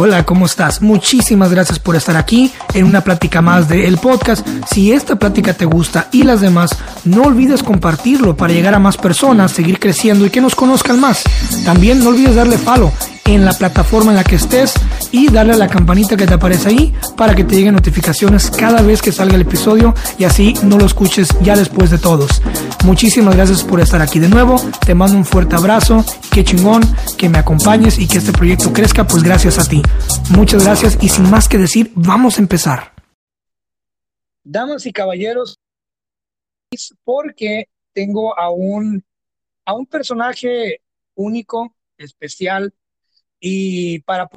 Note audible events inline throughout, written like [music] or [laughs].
Hola, ¿cómo estás? Muchísimas gracias por estar aquí en una plática más de El Podcast. Si esta plática te gusta y las demás, no olvides compartirlo para llegar a más personas, seguir creciendo y que nos conozcan más. También no olvides darle follow en la plataforma en la que estés y darle a la campanita que te aparece ahí para que te lleguen notificaciones cada vez que salga el episodio y así no lo escuches ya después de todos. Muchísimas gracias por estar aquí de nuevo. Te mando un fuerte abrazo. Qué chingón que me acompañes y que este proyecto crezca, pues gracias a ti. Muchas gracias y sin más que decir, vamos a empezar. Damas y caballeros, porque tengo a un, a un personaje único, especial, y para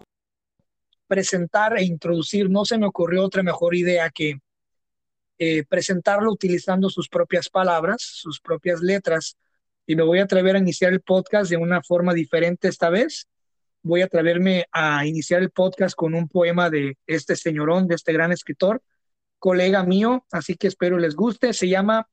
presentar e introducir, no se me ocurrió otra mejor idea que eh, presentarlo utilizando sus propias palabras, sus propias letras. Y me voy a atrever a iniciar el podcast de una forma diferente esta vez. Voy a atreverme a iniciar el podcast con un poema de este señorón, de este gran escritor, colega mío, así que espero les guste. Se llama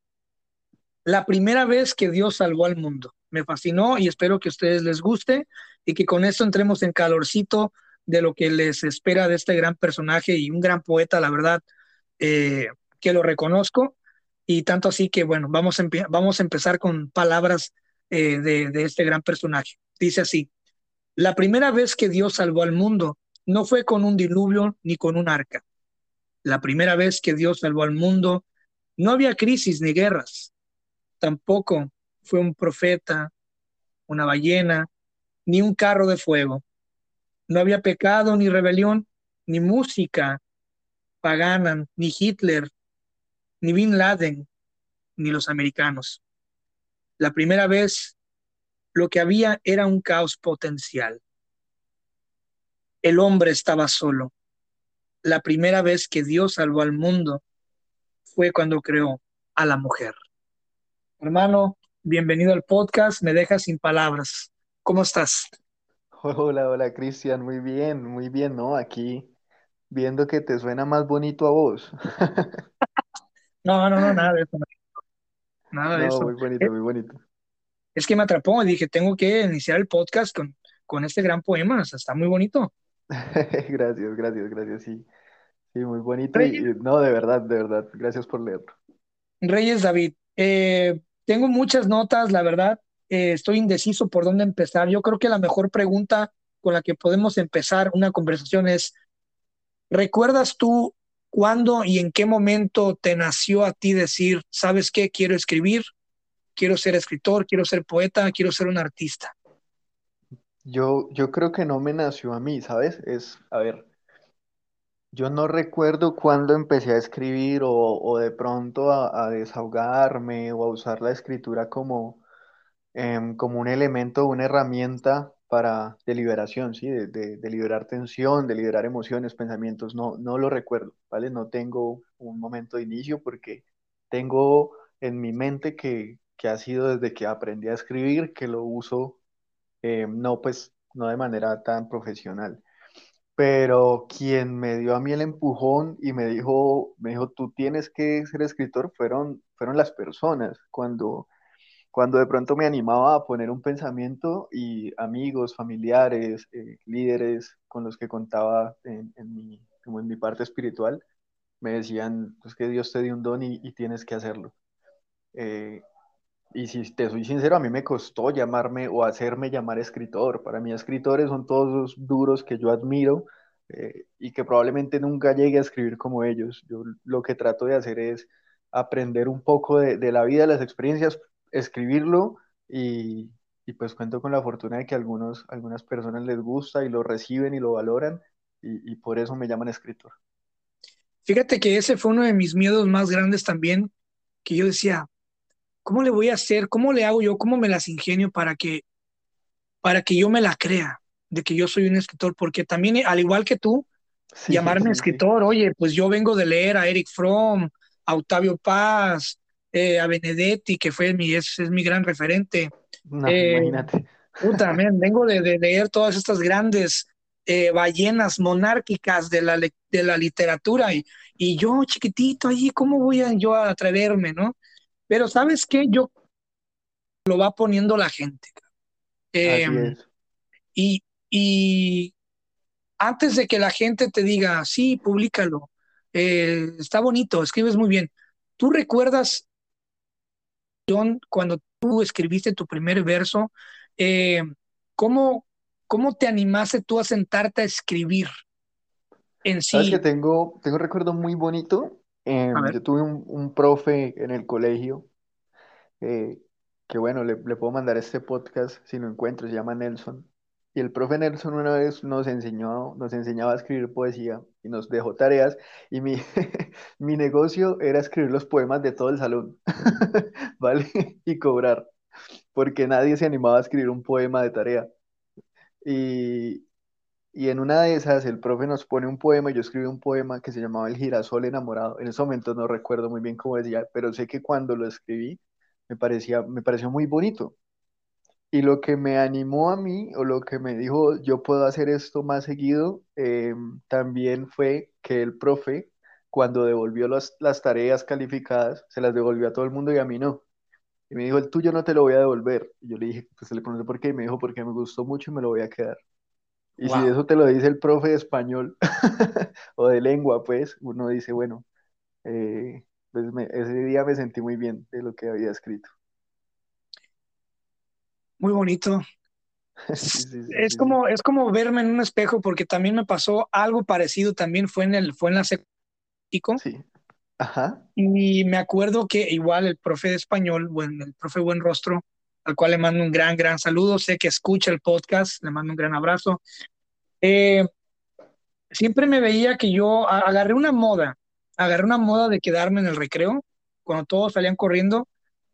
La primera vez que Dios salvó al mundo. Me fascinó y espero que a ustedes les guste y que con esto entremos en calorcito de lo que les espera de este gran personaje y un gran poeta, la verdad, eh, que lo reconozco. Y tanto así que, bueno, vamos a, vamos a empezar con palabras eh, de, de este gran personaje. Dice así, la primera vez que Dios salvó al mundo no fue con un diluvio ni con un arca. La primera vez que Dios salvó al mundo no había crisis ni guerras. Tampoco fue un profeta, una ballena, ni un carro de fuego. No había pecado ni rebelión, ni música pagana, ni Hitler, ni Bin Laden, ni los americanos. La primera vez lo que había era un caos potencial. El hombre estaba solo. La primera vez que Dios salvó al mundo fue cuando creó a la mujer. Hermano, bienvenido al podcast. Me dejas sin palabras. ¿Cómo estás? Hola, hola Cristian, muy bien, muy bien, ¿no? Aquí viendo que te suena más bonito a vos. [laughs] No, no, no, nada de eso. Nada de No, eso. muy bonito, Eh, muy bonito. Es que me atrapó y dije, tengo que iniciar el podcast con, con este gran poema. O sea, está muy bonito. [laughs] Gracias, gracias, gracias, sí, sí, muy bonito y, Reyes, y no, de verdad, de verdad, gracias por leerlo. Reyes David, eh, tengo muchas notas, la verdad. Eh, estoy indeciso por dónde empezar. Yo creo que la mejor pregunta con la que podemos empezar una conversación es, ¿recuerdas tú cuándo y en qué momento te nació a ti decir, ¿sabes qué? Quiero escribir, quiero ser escritor, quiero ser poeta, quiero ser un artista. Yo, yo creo que no me nació a mí, ¿sabes? Es, a ver, yo no recuerdo cuándo empecé a escribir o, o de pronto a, a desahogarme o a usar la escritura como em, como un elemento, una herramienta para de liberación, ¿sí? De, liberar tensión, de liberar emociones, pensamientos. No, no lo recuerdo, ¿vale? No tengo un momento de inicio porque tengo en mi mente que, ha sido desde que aprendí a escribir, que lo uso, eh, no pues, no de manera tan profesional. Pero quien me dio a mí el empujón y me dijo, me dijo, tú tienes que ser escritor, fueron, fueron las personas. Cuando cuando de pronto me animaba a poner un pensamiento y amigos, familiares, eh, líderes con los que contaba en, mi, como en mi parte espiritual, me decían, pues que Dios te dio un don y, tienes que hacerlo. Eh, y si te soy sincero, a mí me costó llamarme o hacerme llamar escritor. Para mí escritores son todos duros que yo admiro eh, y que probablemente nunca llegue a escribir como ellos. Yo lo que trato de hacer es aprender un poco de, la vida, las experiencias, escribirlo y, y pues cuento con la fortuna de que algunos, algunas personas les gusta y lo reciben y lo valoran y, y por eso me llaman escritor. Fíjate que ese fue uno de mis miedos más grandes también, que yo decía, ¿cómo le voy a hacer? ¿Cómo le hago yo? ¿Cómo me las ingenio para que, para que yo me la crea de que yo soy un escritor? Porque también, al igual que tú, Sí, llamarme sí, sí. escritor, oye, pues yo vengo de leer a Eric Fromm, a Octavio Paz, eh, a Benedetti, que fue mi, es, es mi gran referente. No, Eh, imagínate. puta, man, vengo de, de leer todas estas grandes eh, ballenas monárquicas de la, de la literatura y, y yo chiquitito allí, ¿cómo voy a yo a atreverme, no? Pero ¿sabes qué? Yo lo va poniendo la gente. Es. y, y antes de que la gente te diga, sí, públicalo, eh, está bonito, escribes muy bien, ¿tú recuerdas cuando tú escribiste tu primer verso? Eh, ¿cómo, ¿Cómo te animaste tú a sentarte a escribir en sí? Sabes que tengo, tengo un recuerdo muy bonito. Em, yo tuve un, un, profe en el colegio eh, que bueno, le, le, puedo mandar este podcast si lo encuentro, se llama Nelson. Y el profe Nelson una vez nos enseñó, nos enseñaba a escribir poesía y nos dejó tareas y mi, [laughs] mi negocio era escribir los poemas de todo el salón, [laughs] ¿vale? Y cobrar, porque nadie se animaba a escribir un poema de tarea. Y, y en una de esas el profe nos pone un poema, yo escribí un poema que se llamaba El girasol enamorado. En ese momento no recuerdo muy bien cómo decía, pero sé que cuando lo escribí me parecía, me pareció muy bonito. Y lo que me animó a mí, o lo que me dijo, yo puedo hacer esto más seguido, eh, también fue que el profe, cuando devolvió las, las tareas calificadas, se las devolvió a todo el mundo y a mí no. Y me dijo, el tuyo no te lo voy a devolver. Y yo le dije, pues se le pregunté por qué, y me dijo, porque me gustó mucho y me lo voy a quedar. Y si eso te lo dice el profe de español [laughs] o de lengua, pues uno dice, bueno, eh, pues ese día me sentí muy bien de lo que había escrito. Muy bonito. [laughs] es, como, es como verme en un espejo porque también me pasó algo parecido, también fue en, el, fue en la secundaria. Sí. Ajá. Y me acuerdo que igual el profe de español, bueno, el profe Buen Rostro, al cual le mando un gran, gran saludo, sé que escucha el podcast, le mando un gran abrazo. Eh, siempre me veía que yo agarré una moda, agarré una moda de quedarme en el recreo, cuando todos salían corriendo,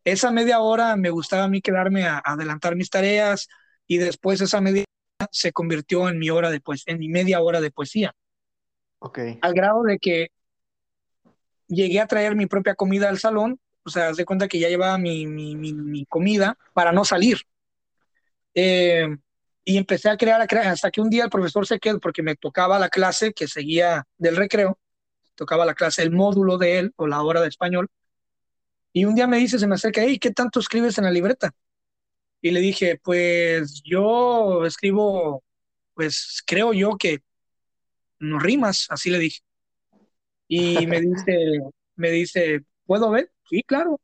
esa media hora me gustaba a mí quedarme a, adelantar mis tareas y después esa media hora se convirtió en mi hora de pues, en mi media hora de poesía. Okay. Al grado de que llegué a traer mi propia comida al salón, o sea, de cuenta que ya llevaba mi, mi, mi, comida para no salir. Eh, y empecé a crear, a crear, hasta que un día el profesor se quedó porque me tocaba la clase que seguía del recreo, tocaba la clase, el módulo de él o la hora de español, y un día me dice, se me acerca, hey, ¿qué tanto escribes en la libreta? Y le dije, pues yo escribo, pues creo yo que no rimas, así le dije. Y [laughs] me dice, me dice, ¿puedo ver? Sí, claro.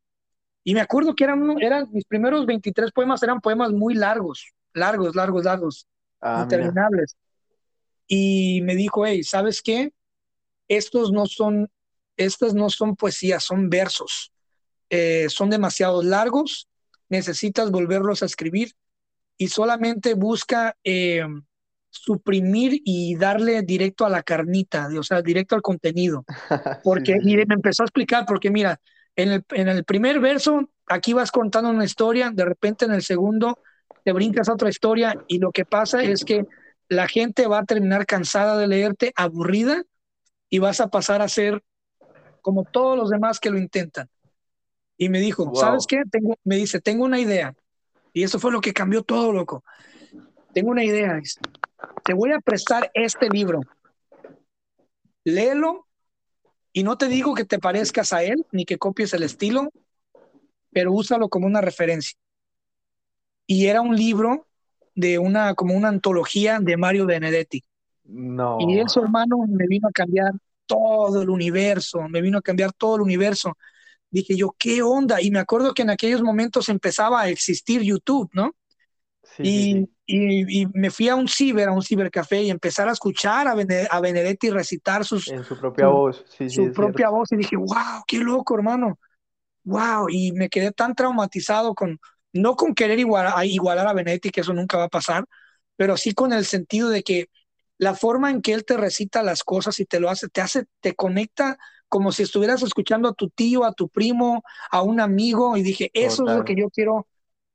Y me acuerdo que eran, eran mis primeros 23 poemas, eran poemas muy largos, largos, largos, largos, ah, interminables. Y me dijo, hey, ¿sabes qué? Estos no son, estas no son poesías, son versos. Eh, son demasiado largos, necesitas volverlos a escribir y solamente busca eh, suprimir y darle directo a la carnita, o sea, directo al contenido. [laughs] Porque, y me empezó a explicar, porque mira, en el, en el primer verso, aquí vas contando una historia, de repente en el segundo te brincas a otra historia y lo que pasa es que la gente va a terminar cansada de leerte, aburrida, y vas a pasar a ser como todos los demás que lo intentan. Y me dijo, ¿sabes qué? Tengo, me dice, tengo una idea. Y eso fue lo que cambió todo, loco. Tengo una idea. Te voy a prestar este libro. Léelo y no te digo que te parezcas a él ni que copies el estilo, pero úsalo como una referencia. Y era un libro de una, como una antología de Mario Benedetti. No. Y eso, hermano, me vino a cambiar todo el universo, me vino a cambiar todo el universo dije yo, ¿qué onda? Y me acuerdo que en aquellos momentos empezaba a existir YouTube, ¿no? y, Y, me fui a un ciber, a un cibercafé y empezar a escuchar a, a Benedetti recitar sus... En su propia voz, sí, Su propia voz y dije, wow, qué loco, hermano. Wow, y me quedé tan traumatizado con, no con querer igualar, igualar a Benedetti, que eso nunca va a pasar, pero sí con el sentido de que la forma en que él te recita las cosas y te lo hace, te hace, te conecta como si estuvieras escuchando a tu tío, a tu primo, a un amigo, y dije, eso es lo que yo quiero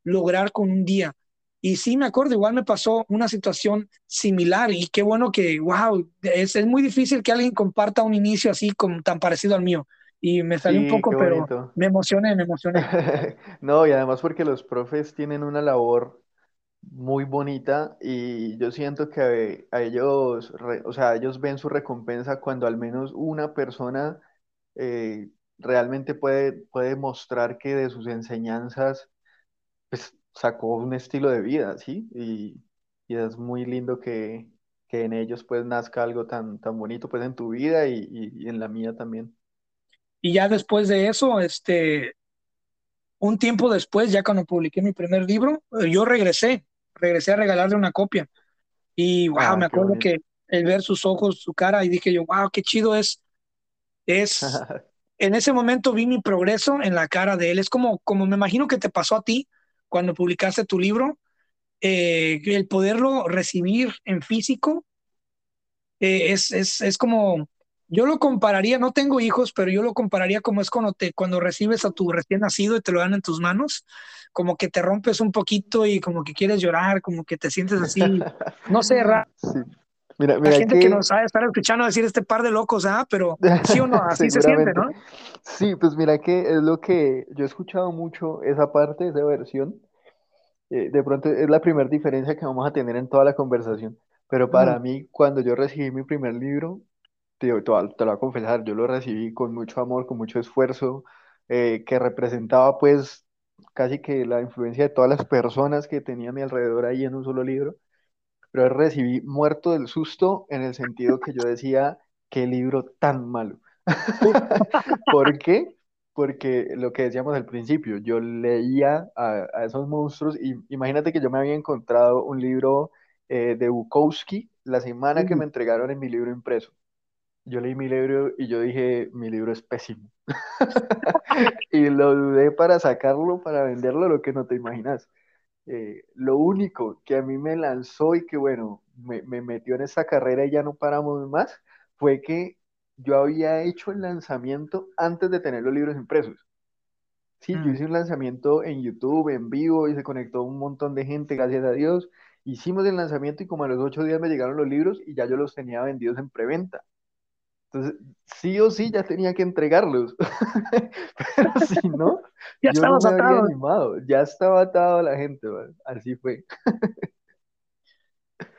lograr con un día. Y sí, me acuerdo, igual me pasó una situación similar y qué bueno que, wow, es, es muy difícil que alguien comparta un inicio así como tan parecido al mío. Y me salió un poco, pero me emocioné, me emocioné. [laughs] no, y además porque los profes tienen una labor muy bonita y yo siento que a ellos, o sea, ellos ven su recompensa cuando al menos una persona eh, realmente puede, puede mostrar que de sus enseñanzas pues, sacó un estilo de vida, ¿sí? Y, y es muy lindo que, que en ellos pues nazca algo tan, tan bonito pues en tu vida y, y, en la mía también. Y ya después de eso, este, un tiempo después, ya cuando publiqué mi primer libro, eh, yo regresé, regresé a regalarle una copia. Y wow, ah, me acuerdo que el ver sus ojos, su cara, y dije yo, wow, qué chido es. Es, [laughs] en ese momento vi mi progreso en la cara de él. Es como, como me imagino que te pasó a ti cuando publicaste tu libro, eh, el poderlo recibir en físico eh, es, es, es, como, yo lo compararía, no tengo hijos, pero yo lo compararía como es cuando, te, cuando recibes a tu recién nacido y te lo dan en tus manos, como que te rompes un poquito y como que quieres llorar, como que te sientes así, [laughs] no sé, raro. Mira, mira gente que... nos sabe estar escuchando decir este par de locos, ¿ah? Pero [laughs] sí o no, así se siente, ¿no? Sí, pues mira que es lo que yo he escuchado mucho esa parte, esa versión. Eh, de pronto es la primera diferencia que vamos a tener en toda la conversación. Pero para mí, cuando yo recibí mi primer libro, te, te, lo voy a confesar, yo lo recibí con mucho amor, con mucho esfuerzo, eh, que representaba pues casi que la influencia de todas las personas que tenía a mi alrededor ahí en un solo libro pero recibí muerto del susto en el sentido que yo decía, qué libro tan malo. [laughs] ¿Por qué? Porque lo que decíamos al principio, yo leía a, esos monstruos y imagínate que yo me había encontrado un libro eh, de Bukowski la semana que me entregaron en mi libro impreso. Yo leí mi libro y yo dije, mi libro es pésimo. [laughs] y lo dudé para sacarlo, para venderlo, lo que no te imaginas. Eh, lo único que a mí me lanzó y que, bueno, me, metió en esa carrera y ya no paramos más, fue que yo había hecho el lanzamiento antes de tener los libros impresos. Sí, yo mm. hice un lanzamiento en YouTube, en vivo, y se conectó un montón de gente, gracias a Dios. Hicimos el lanzamiento y como a los ocho días me llegaron los libros y ya yo los tenía vendidos en preventa. Entonces, sí o sí ya tenía que entregarlos. [laughs] Pero si no, [laughs] ya yo no me habría animado. Ya estaba atado la gente, así fue.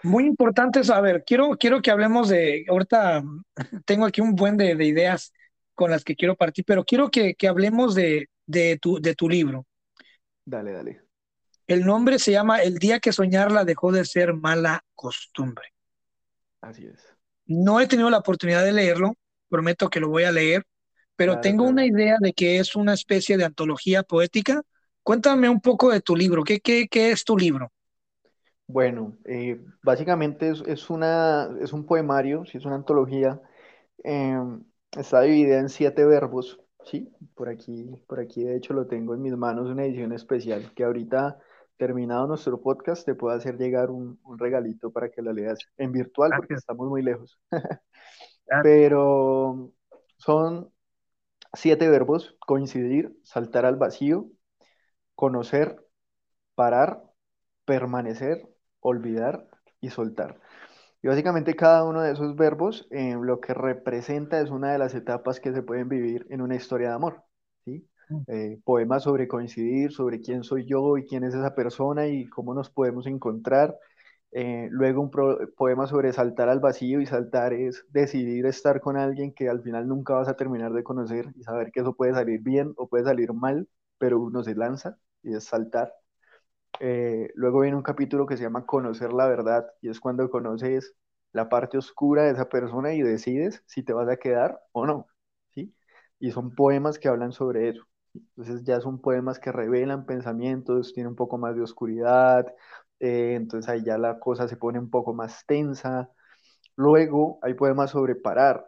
Muy importante saber. Quiero, quiero que hablemos de. Ahorita tengo aquí un buen de, ideas con las que quiero partir, pero quiero que, que hablemos de, de, tu, de tu libro. Dale, dale. El nombre se llama El día que soñarla dejó de ser mala costumbre. Así es. No he tenido la oportunidad de leerlo, prometo que lo voy a leer, pero tengo una idea de que es una especie de antología poética. Cuéntame un poco de tu libro. ¿Qué, qué, qué es tu libro? Bueno, eh, básicamente es, una, es un poemario, sí, es una antología. Em, está dividida en siete verbos, ¿sí? Por aquí, por aquí de hecho lo tengo en mis manos, una edición especial que ahorita terminado nuestro podcast, te puedo hacer llegar un, regalito para que lo leas en virtual, porque estamos muy lejos. [laughs] Pero son siete verbos, coincidir, saltar al vacío, conocer, parar, permanecer, olvidar y soltar. Y básicamente cada uno de esos verbos eh, lo que representa es una de las etapas que se pueden vivir en una historia de amor. Eh, poemas sobre coincidir, sobre quién soy yo y quién es esa persona y cómo nos podemos encontrar. Eh, luego un poema sobre saltar al vacío y saltar es decidir estar con alguien que al final nunca vas a terminar de conocer y saber que eso puede salir bien o puede salir mal, pero uno se lanza y es saltar. Eh, luego viene un capítulo que se llama Conocer la verdad y es cuando conoces la parte oscura de esa persona y decides si te vas a quedar o no. ¿sí? Y son poemas que hablan sobre eso. Entonces ya son poemas que revelan pensamientos, tiene un poco más de oscuridad, eh, entonces ahí ya la cosa se pone un poco más tensa. Luego hay poemas sobre parar,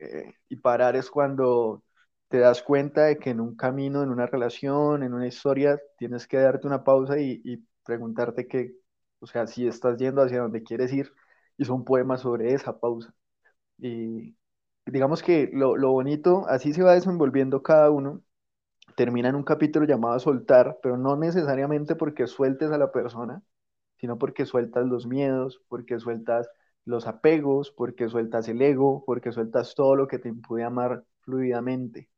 eh, y parar es cuando te das cuenta de que en un camino, en una relación, en una historia, tienes que darte una pausa y, y preguntarte que, o sea, si estás yendo hacia donde quieres ir, y son poemas sobre esa pausa. Y digamos que lo, lo bonito, así se va desenvolviendo cada uno, termina un capítulo llamado soltar, pero no necesariamente porque sueltes a la persona, sino porque sueltas los miedos, porque sueltas los apegos, porque sueltas el ego, porque sueltas todo lo que te impide amar fluidamente.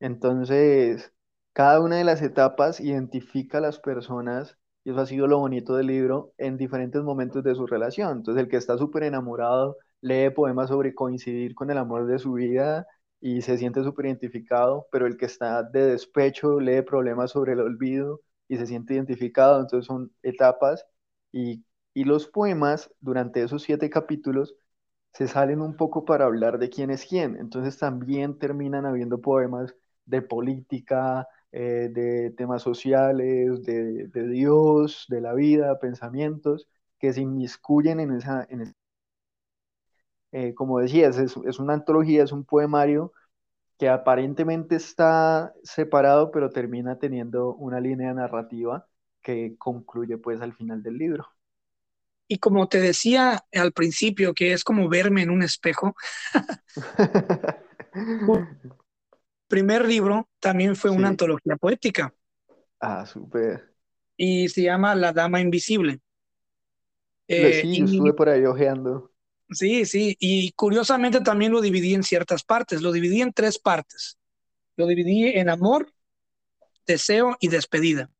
Entonces, cada una de las etapas identifica a las personas, y eso ha sido lo bonito del libro, en diferentes momentos de su relación. Entonces, el que está súper enamorado lee poemas sobre coincidir con el amor de su vida y se siente súper identificado, pero el que está de despecho lee problemas sobre el olvido y se siente identificado, entonces son etapas y Y los poemas, durante esos siete capítulos, se salen un poco para hablar de quién es quién. Entonces también terminan habiendo poemas de política, eh, de temas sociales, de, Dios, de la vida, pensamientos que se inmiscuyen en esa... eh, como decías, es, es una antología, es un poemario que aparentemente está separado, pero termina teniendo una línea narrativa que concluye pues al final del libro. Y como te decía al principio, que es como verme en un espejo, [laughs] primer libro también fue una antología poética. Ah, súper. Y se llama La Dama Invisible. Eh, sí, estuve por ahí ojeando. Sí, sí, y curiosamente también lo dividí en ciertas partes, lo dividí en tres partes. Lo dividí en amor, deseo y despedida.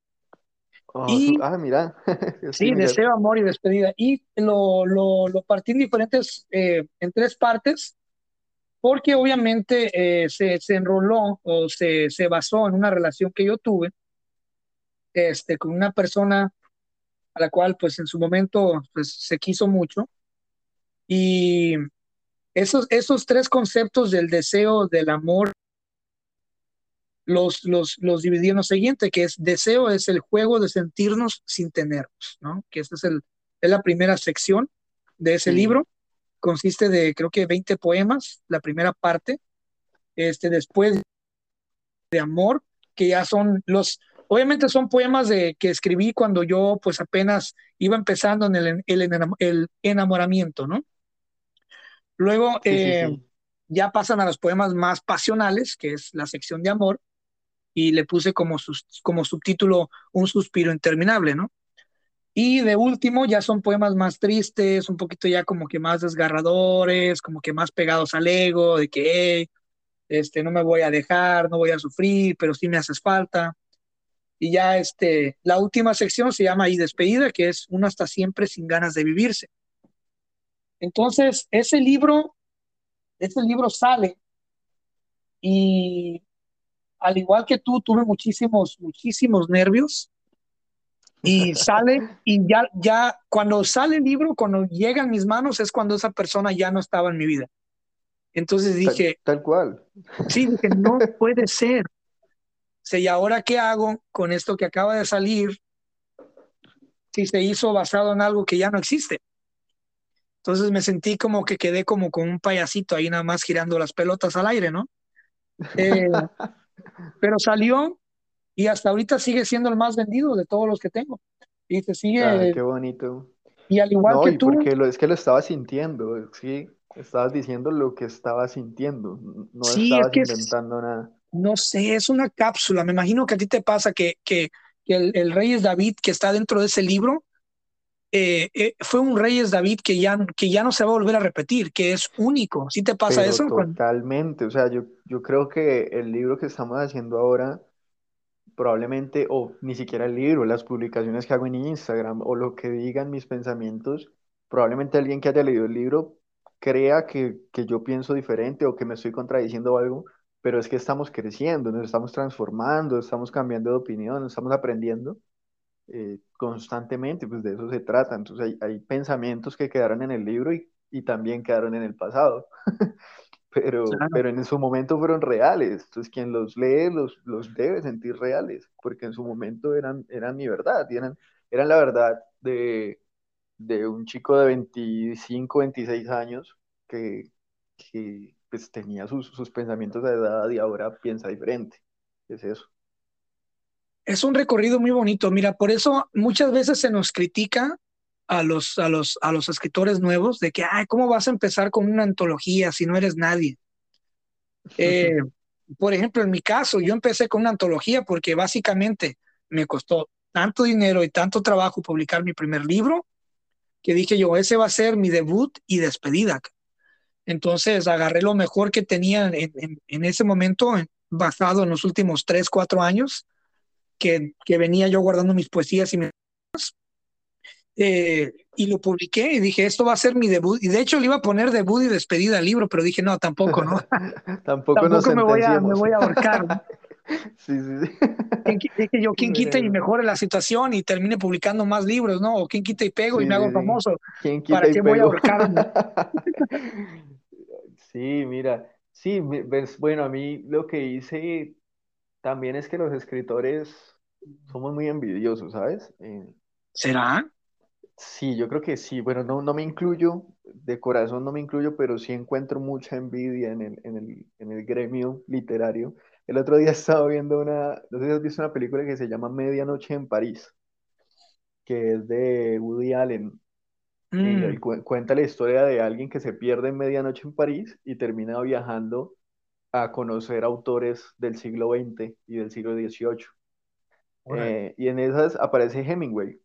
Oh, ah, mira. [laughs] sí, deseo, amor y despedida. Y lo, lo, lo partí en diferentes, eh, en tres partes, porque obviamente eh, se, se, enroló o se, se, basó en una relación que yo tuve este, con una persona a la cual pues en su momento pues, se quiso mucho y esos, esos tres conceptos del deseo, del amor, los, los, los dividí en lo siguiente, que es deseo es el juego de sentirnos sin tenernos, ¿no? Que esa es, el, es la primera sección de ese libro. Consiste de, creo que 20 poemas, la primera parte. Este, después de amor, que ya son los, obviamente son poemas de, que escribí cuando yo pues apenas iba empezando en el, el, el enamoramiento, ¿no? Luego eh, ya pasan a los poemas más pasionales, que es la sección de amor, y le puse como, sus, como subtítulo Un suspiro interminable, ¿no? Y de último ya son poemas más tristes, un poquito ya como que más desgarradores, como que más pegados al ego, de que este, no me voy a dejar, no voy a sufrir, pero sí me haces falta. Y ya este, la última sección se llama Y despedida, que es uno hasta siempre sin ganas de vivirse. Entonces, ese libro, ese libro sale y al igual que tú, tuve muchísimos, muchísimos nervios y [laughs] sale y ya, ya, cuando sale el libro, cuando llega en mis manos es cuando esa persona ya no estaba en mi vida. Entonces dije, tal, cual. Sí, dije, [laughs] no puede ser. ¿y ahora qué hago con esto que acaba de salir? Si se hizo basado en algo que ya no existe. Entonces me sentí como que quedé como con un payasito ahí nada más girando las pelotas al aire, ¿no? Eh, [laughs] pero salió y hasta ahorita sigue siendo el más vendido de todos los que tengo. Y se sigue. Ah, qué bonito. Y al igual que y tú. Porque lo, es que lo estaba sintiendo, sí, estabas diciendo lo que estaba sintiendo, no estabas inventando nada. No sé, es una cápsula. Me imagino que a ti te pasa que, que, el, el Reyes David que está dentro de ese libro eh, eh, fue un Reyes David que ya, que ya no se va a volver a repetir, que es único. ¿Sí te pasa eso? Totalmente, o sea, yo, yo creo que el libro que estamos haciendo ahora, probablemente, o ni siquiera el libro, las publicaciones que hago en Instagram, o lo que digan mis pensamientos, probablemente alguien que haya leído el libro crea que, que yo pienso diferente o que me estoy contradiciendo algo, pero es que estamos creciendo, nos estamos transformando, estamos cambiando de opinión, estamos aprendiendo. Eh, constantemente, pues de eso se trata. Entonces hay, pensamientos que quedaron en el libro y, y también quedaron en el pasado, [laughs] pero, pero en su momento fueron reales. Entonces quien los lee los, los debe sentir reales, porque en su momento eran, eran mi verdad, eran, eran la verdad de, de un chico de 25, 26 años que, que pues tenía sus, sus pensamientos de edad y ahora piensa diferente. Es eso es un recorrido muy bonito. Mira, por eso muchas veces se nos critica a los, a los, a los escritores nuevos de que, ay, ¿cómo vas a empezar con una antología si no eres nadie? [laughs] Eh, por ejemplo, en mi caso, yo empecé con una antología porque básicamente me costó tanto dinero y tanto trabajo publicar mi primer libro que dije yo, ese va a ser mi debut y despedida. Entonces agarré lo mejor que tenía en, en ese momento, basado en los últimos tres, cuatro años, que, que venía yo guardando mis poesías y mis... Eh, y lo publiqué y dije, esto va a ser mi debut. Y de hecho le iba a poner debut y despedida al libro, pero dije, no, tampoco, ¿no? [laughs] tampoco, tampoco me, voy a, me voy a ahorcar. [laughs] Sí, sí, sí. ¿Quién, dije yo, ¿quién quita y mejore la situación y termine publicando más libros, no? O quién quita y pego y me hago famoso. ¿Quién quita ¿Para y qué voy a [laughs] Sí, mira, sí, bueno, a mí lo que hice también es que los escritores somos muy envidiosos, ¿sabes? Eh, ¿Será? Sí, yo creo que sí. Bueno, no, no me incluyo, de corazón no me incluyo, pero sí encuentro mucha envidia en el, en el, en el gremio literario. El otro día [laughs] estaba viendo una, no sé si has visto una película que se llama Medianoche en París, que es de Woody Allen. Mm. Y cuenta la historia de alguien que se pierde en Medianoche en París y termina viajando a conocer autores del siglo XX y del siglo XVIII. Eh, y en esas aparece Hemingway.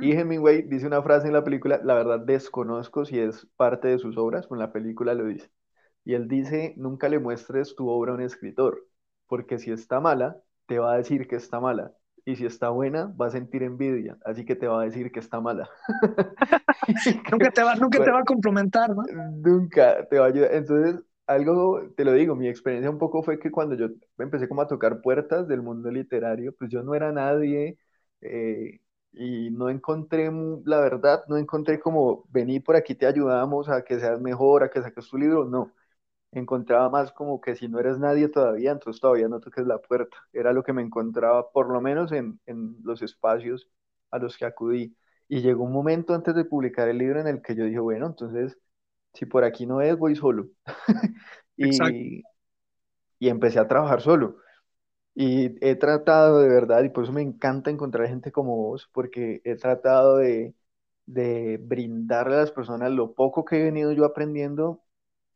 Y mm. Hemingway dice una frase en la película, la verdad desconozco si es parte de sus obras, pero en la película lo dice. Y él dice, nunca le muestres tu obra a un escritor, porque si está mala, te va a decir que está mala. Y si está buena, va a sentir envidia, así que te va a decir que está mala. [laughs] [laughs] nunca te va, nunca te va a complementar, ¿no? Nunca te va a ayudar. Entonces, algo, te lo digo, mi experiencia un poco fue que cuando yo empecé como a tocar puertas del mundo literario, pues yo no era nadie eh, y no encontré, la verdad, no encontré como, vení por aquí, te ayudamos a que seas mejor, a que saques tu libro, no. Encontraba más como que si no eres nadie todavía, entonces todavía no toques la puerta. Era lo que me encontraba, por lo menos en, en los espacios a los que acudí. Y llegó un momento antes de publicar el libro en el que yo dije, bueno, entonces si por aquí no es, voy solo. [laughs] y, y empecé a trabajar solo. Y he tratado de verdad, y por eso me encanta encontrar gente como vos, porque he tratado de, de brindarle a las personas lo poco que he venido yo aprendiendo.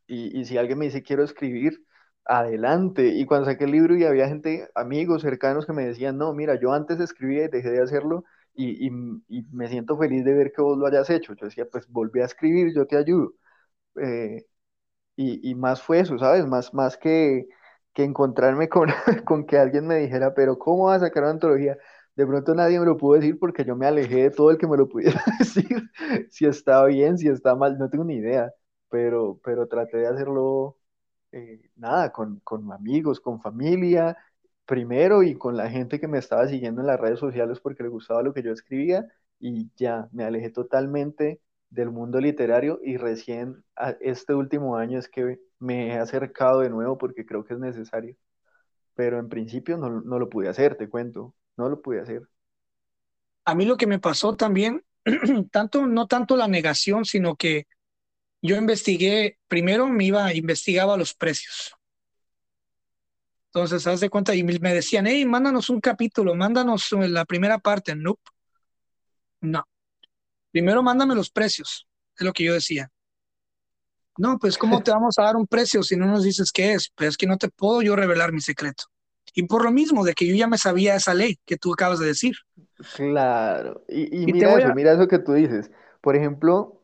Y, y si alguien me dice quiero escribir, adelante. Y cuando saqué el libro y había gente, amigos cercanos que me decían, no, mira, yo antes escribía y dejé de hacerlo y, y, y, me siento feliz de ver que vos lo hayas hecho. Yo decía, pues volví a escribir, yo te ayudo. Eh, y, y, más fue eso, ¿sabes? Más, más que, que encontrarme con, [laughs] con que alguien me dijera, pero ¿cómo vas a sacar una antología? De pronto nadie me lo pudo decir porque yo me alejé de todo el que me lo pudiera [laughs] decir, si está bien, si está mal, no tengo ni idea, pero, pero traté de hacerlo, eh, nada, con, con amigos, con familia, primero y con la gente que me estaba siguiendo en las redes sociales porque le gustaba lo que yo escribía y ya me alejé totalmente del mundo literario y recién este último año es que me he acercado de nuevo porque creo que es necesario. Pero en principio no, no lo pude hacer, te cuento, no lo pude hacer. A mí lo que me pasó también, [clears throat] tanto, no tanto la negación, sino que yo investigué, primero me iba, investigaba los precios. Entonces, haz de cuenta, y me decían, hey, mándanos un capítulo, mándanos la primera parte. Nope. No. Primero mándame los precios, es lo que yo decía. No, pues ¿cómo [laughs] te vamos a dar un precio si no nos dices qué es? Pues es que no te puedo yo revelar mi secreto. Y por lo mismo, de que yo ya me sabía esa ley que tú acabas de decir. Claro, y, mira eso, mira eso que tú dices. Por ejemplo,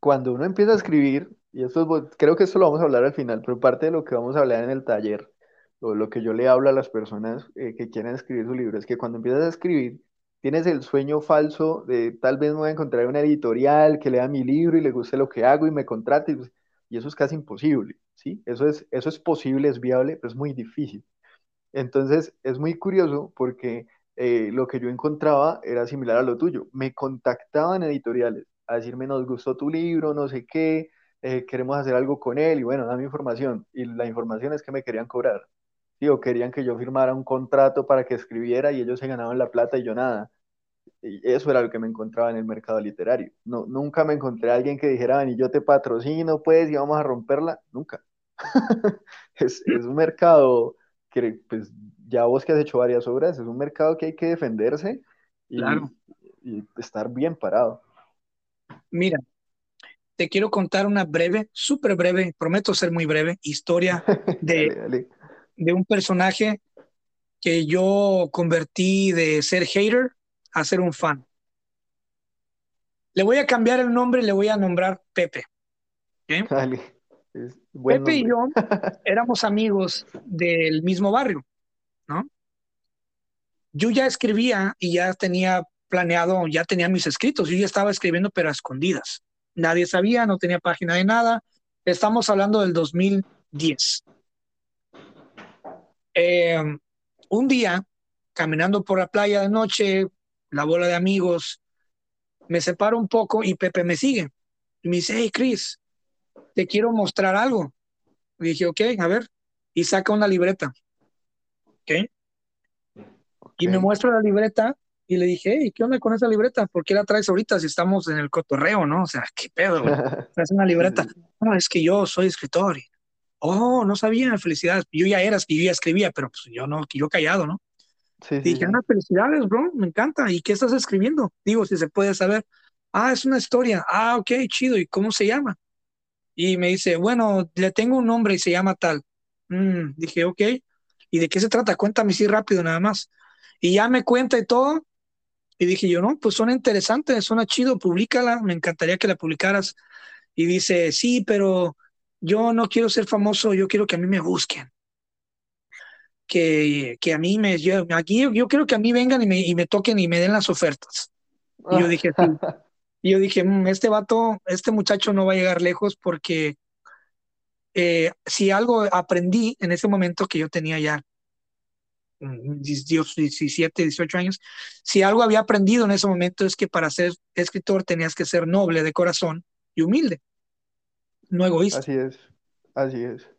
cuando uno empieza a escribir, y esto creo que esto lo vamos a hablar al final, pero parte de lo que vamos a hablar en el taller, o lo que yo le hablo a las personas eh, que quieren escribir su libro, es que cuando empiezas a escribir, tienes el sueño falso de tal vez me voy a encontrar una editorial que lea mi libro y le guste lo que hago y me contrate, pues, y eso es casi imposible, ¿sí? Eso es, eso es posible, es viable, pero es muy difícil. Entonces, es muy curioso porque eh, lo que yo encontraba era similar a lo tuyo. Me contactaban editoriales a decirme, nos gustó tu libro, no sé qué, eh, queremos hacer algo con él, y bueno, dame información. Y la información es que me querían cobrar. ¿sí? O querían que yo firmara un contrato para que escribiera y ellos se ganaban la plata y yo nada. Eso era lo que me encontraba en el mercado literario. No, nunca me encontré a alguien que dijera, y yo te patrocino, pues, y vamos a romperla. Nunca. [laughs] es, es, un mercado que, pues, ya vos que has hecho varias obras, es un mercado que hay que defenderse y, y estar bien parado. Mira, te quiero contar una breve, súper breve, prometo ser muy breve, historia [laughs] de, de un personaje que yo convertí de ser hater a ser un fan. Le voy a cambiar el nombre y le voy a nombrar Pepe. Pepe y yo [laughs] éramos amigos del mismo barrio, ¿no? Yo ya escribía y ya tenía planeado, ya tenía mis escritos, yo ya estaba escribiendo pero a escondidas. Nadie sabía, no tenía página de nada. Estamos hablando del 2010. Eh, un día, caminando por la playa de noche, la bola de amigos, me separo un poco y Pepe me sigue. Y me dice, hey, Chris, te quiero mostrar algo. Y dije, ok, a ver. Y saca una libreta. ¿Ok? Y me muestra la libreta y le dije, hey, ¿qué onda con esa libreta? ¿Por qué la traes ahorita si estamos en el cotorreo, no? O sea, ¿qué pedo, güey? [laughs] Traes una libreta. No, es que yo soy escritor. oh, no sabía, felicidades. Yo ya era, yo ya escribía, pero pues yo no, yo callado, ¿no? Sí, sí, dije, sí. felicidades, bro, me encanta. ¿Y qué estás escribiendo? Digo, si se puede saber. Ah, es una historia. Ah, ok, chido. ¿Y cómo se llama? Y me dice, bueno, le tengo un nombre y se llama tal. Mm, dije, ok. ¿Y de qué se trata? Cuéntame así rápido nada más. Y ya me cuenta y todo. Y dije yo, no, pues suena interesante, suena chido, públicala, me encantaría que la publicaras. Y dice, sí, pero yo no quiero ser famoso, yo quiero que a mí me busquen. Que, que a mí me, yo, aquí yo quiero que a mí vengan y me, y me toquen y me den las ofertas. Y yo dije, sí. [laughs] Y yo dije, mm, este vato, este muchacho no va a llegar lejos porque eh, si algo aprendí en ese momento que yo tenía ya 17, 18 años, si algo había aprendido en ese momento es que para ser escritor tenías que ser noble de corazón y humilde, no egoísta. Así es, así es.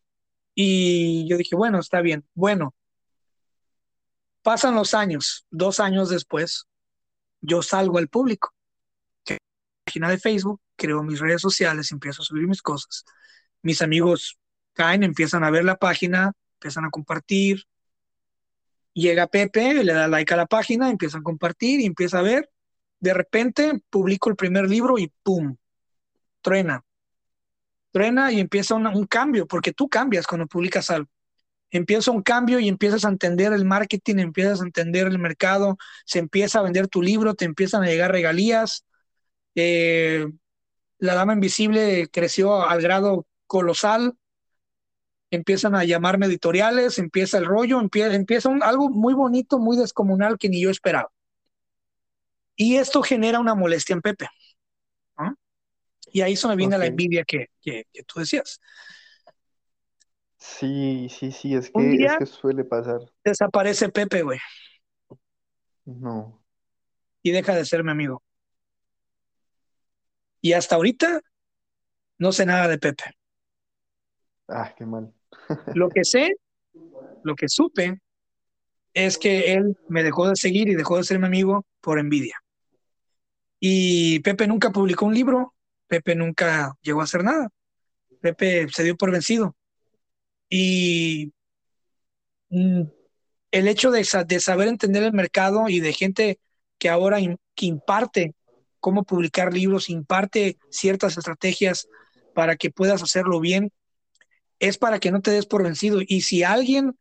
Y yo dije, bueno, está bien. Bueno, pasan los años, dos años después, yo salgo al público. Página de Facebook, creo mis redes sociales, empiezo a subir mis cosas. Mis amigos caen, empiezan a ver la página, empiezan a compartir, Llega Pepe, le da like a la página, empiezan a compartir y empieza a ver. De repente publico el primer libro y ¡pum! Truena. Truena y empieza un cambio, porque tú cambias cuando publicas algo. Empieza un cambio y empiezas a entender el marketing, empiezas a entender el mercado, se empieza a vender tu libro, te empiezan a llegar regalías. Eh, la Dama Invisible creció al grado colosal empiezan a llamarme editoriales, empieza el rollo, empieza, empieza algo muy bonito, muy descomunal que ni yo esperaba. Y esto genera una molestia en Pepe. Y ahí se me viene la envidia que, que, tú decías. Sí, sí, sí, es que, es que suele pasar. Desaparece Pepe, güey. No. Y deja de ser mi amigo. Y hasta ahorita no sé nada de Pepe. Ah, qué mal. Lo que [laughs] sé, lo que supe, es que él me dejó de seguir y dejó de ser mi amigo por envidia. Y Pepe nunca publicó un libro, Pepe nunca llegó a hacer nada. Pepe se dio por vencido. Y mm, el hecho de, de, saber entender el mercado y de gente que ahora que imparte cómo publicar libros, imparte ciertas estrategias para que puedas hacerlo bien, es para que no te des por vencido. Y si alguien,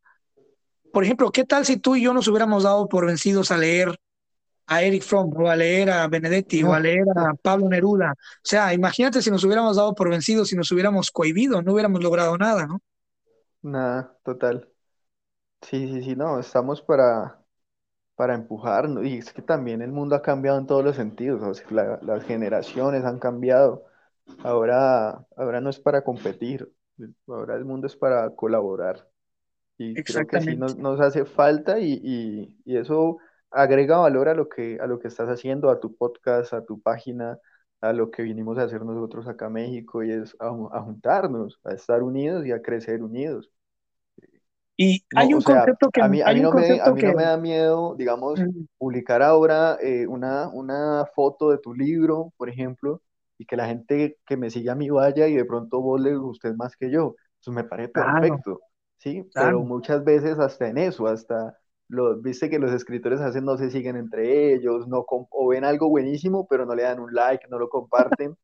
por ejemplo, ¿qué tal si tú y yo nos hubiéramos dado por vencidos a leer a Eric Fromm o a leer a Benedetti o a leer a Pablo Neruda? O sea, imagínate si nos hubiéramos dado por vencidos, si nos hubiéramos cohibido, no hubiéramos logrado nada, ¿no? Nada, total. Sí, sí, sí, no, estamos para, para empujar, y es que también el mundo ha cambiado en todos los sentidos, o sea, las generaciones han cambiado, ahora, ahora no es para competir, Ahora el mundo es para colaborar. Y creo que sí nos, nos hace falta y, y, y, eso agrega valor a lo, que, a lo que estás haciendo, a tu podcast, a tu página, a lo que vinimos a hacer nosotros acá a México y es a, a juntarnos, a estar unidos y a crecer unidos. Y hay un concepto que a mí, a mí, no, me, a mí no me da miedo, digamos, publicar ahora eh, una, una foto de tu libro, por ejemplo, y que la gente que me sigue a mí vaya y de pronto vos le gustes más que yo. Eso me parece perfecto, ¿sí? Pero muchas veces hasta en eso, hasta lo, viste que los escritores hacen no se siguen entre ellos, no o ven algo buenísimo, pero no le dan un like, no lo comparten.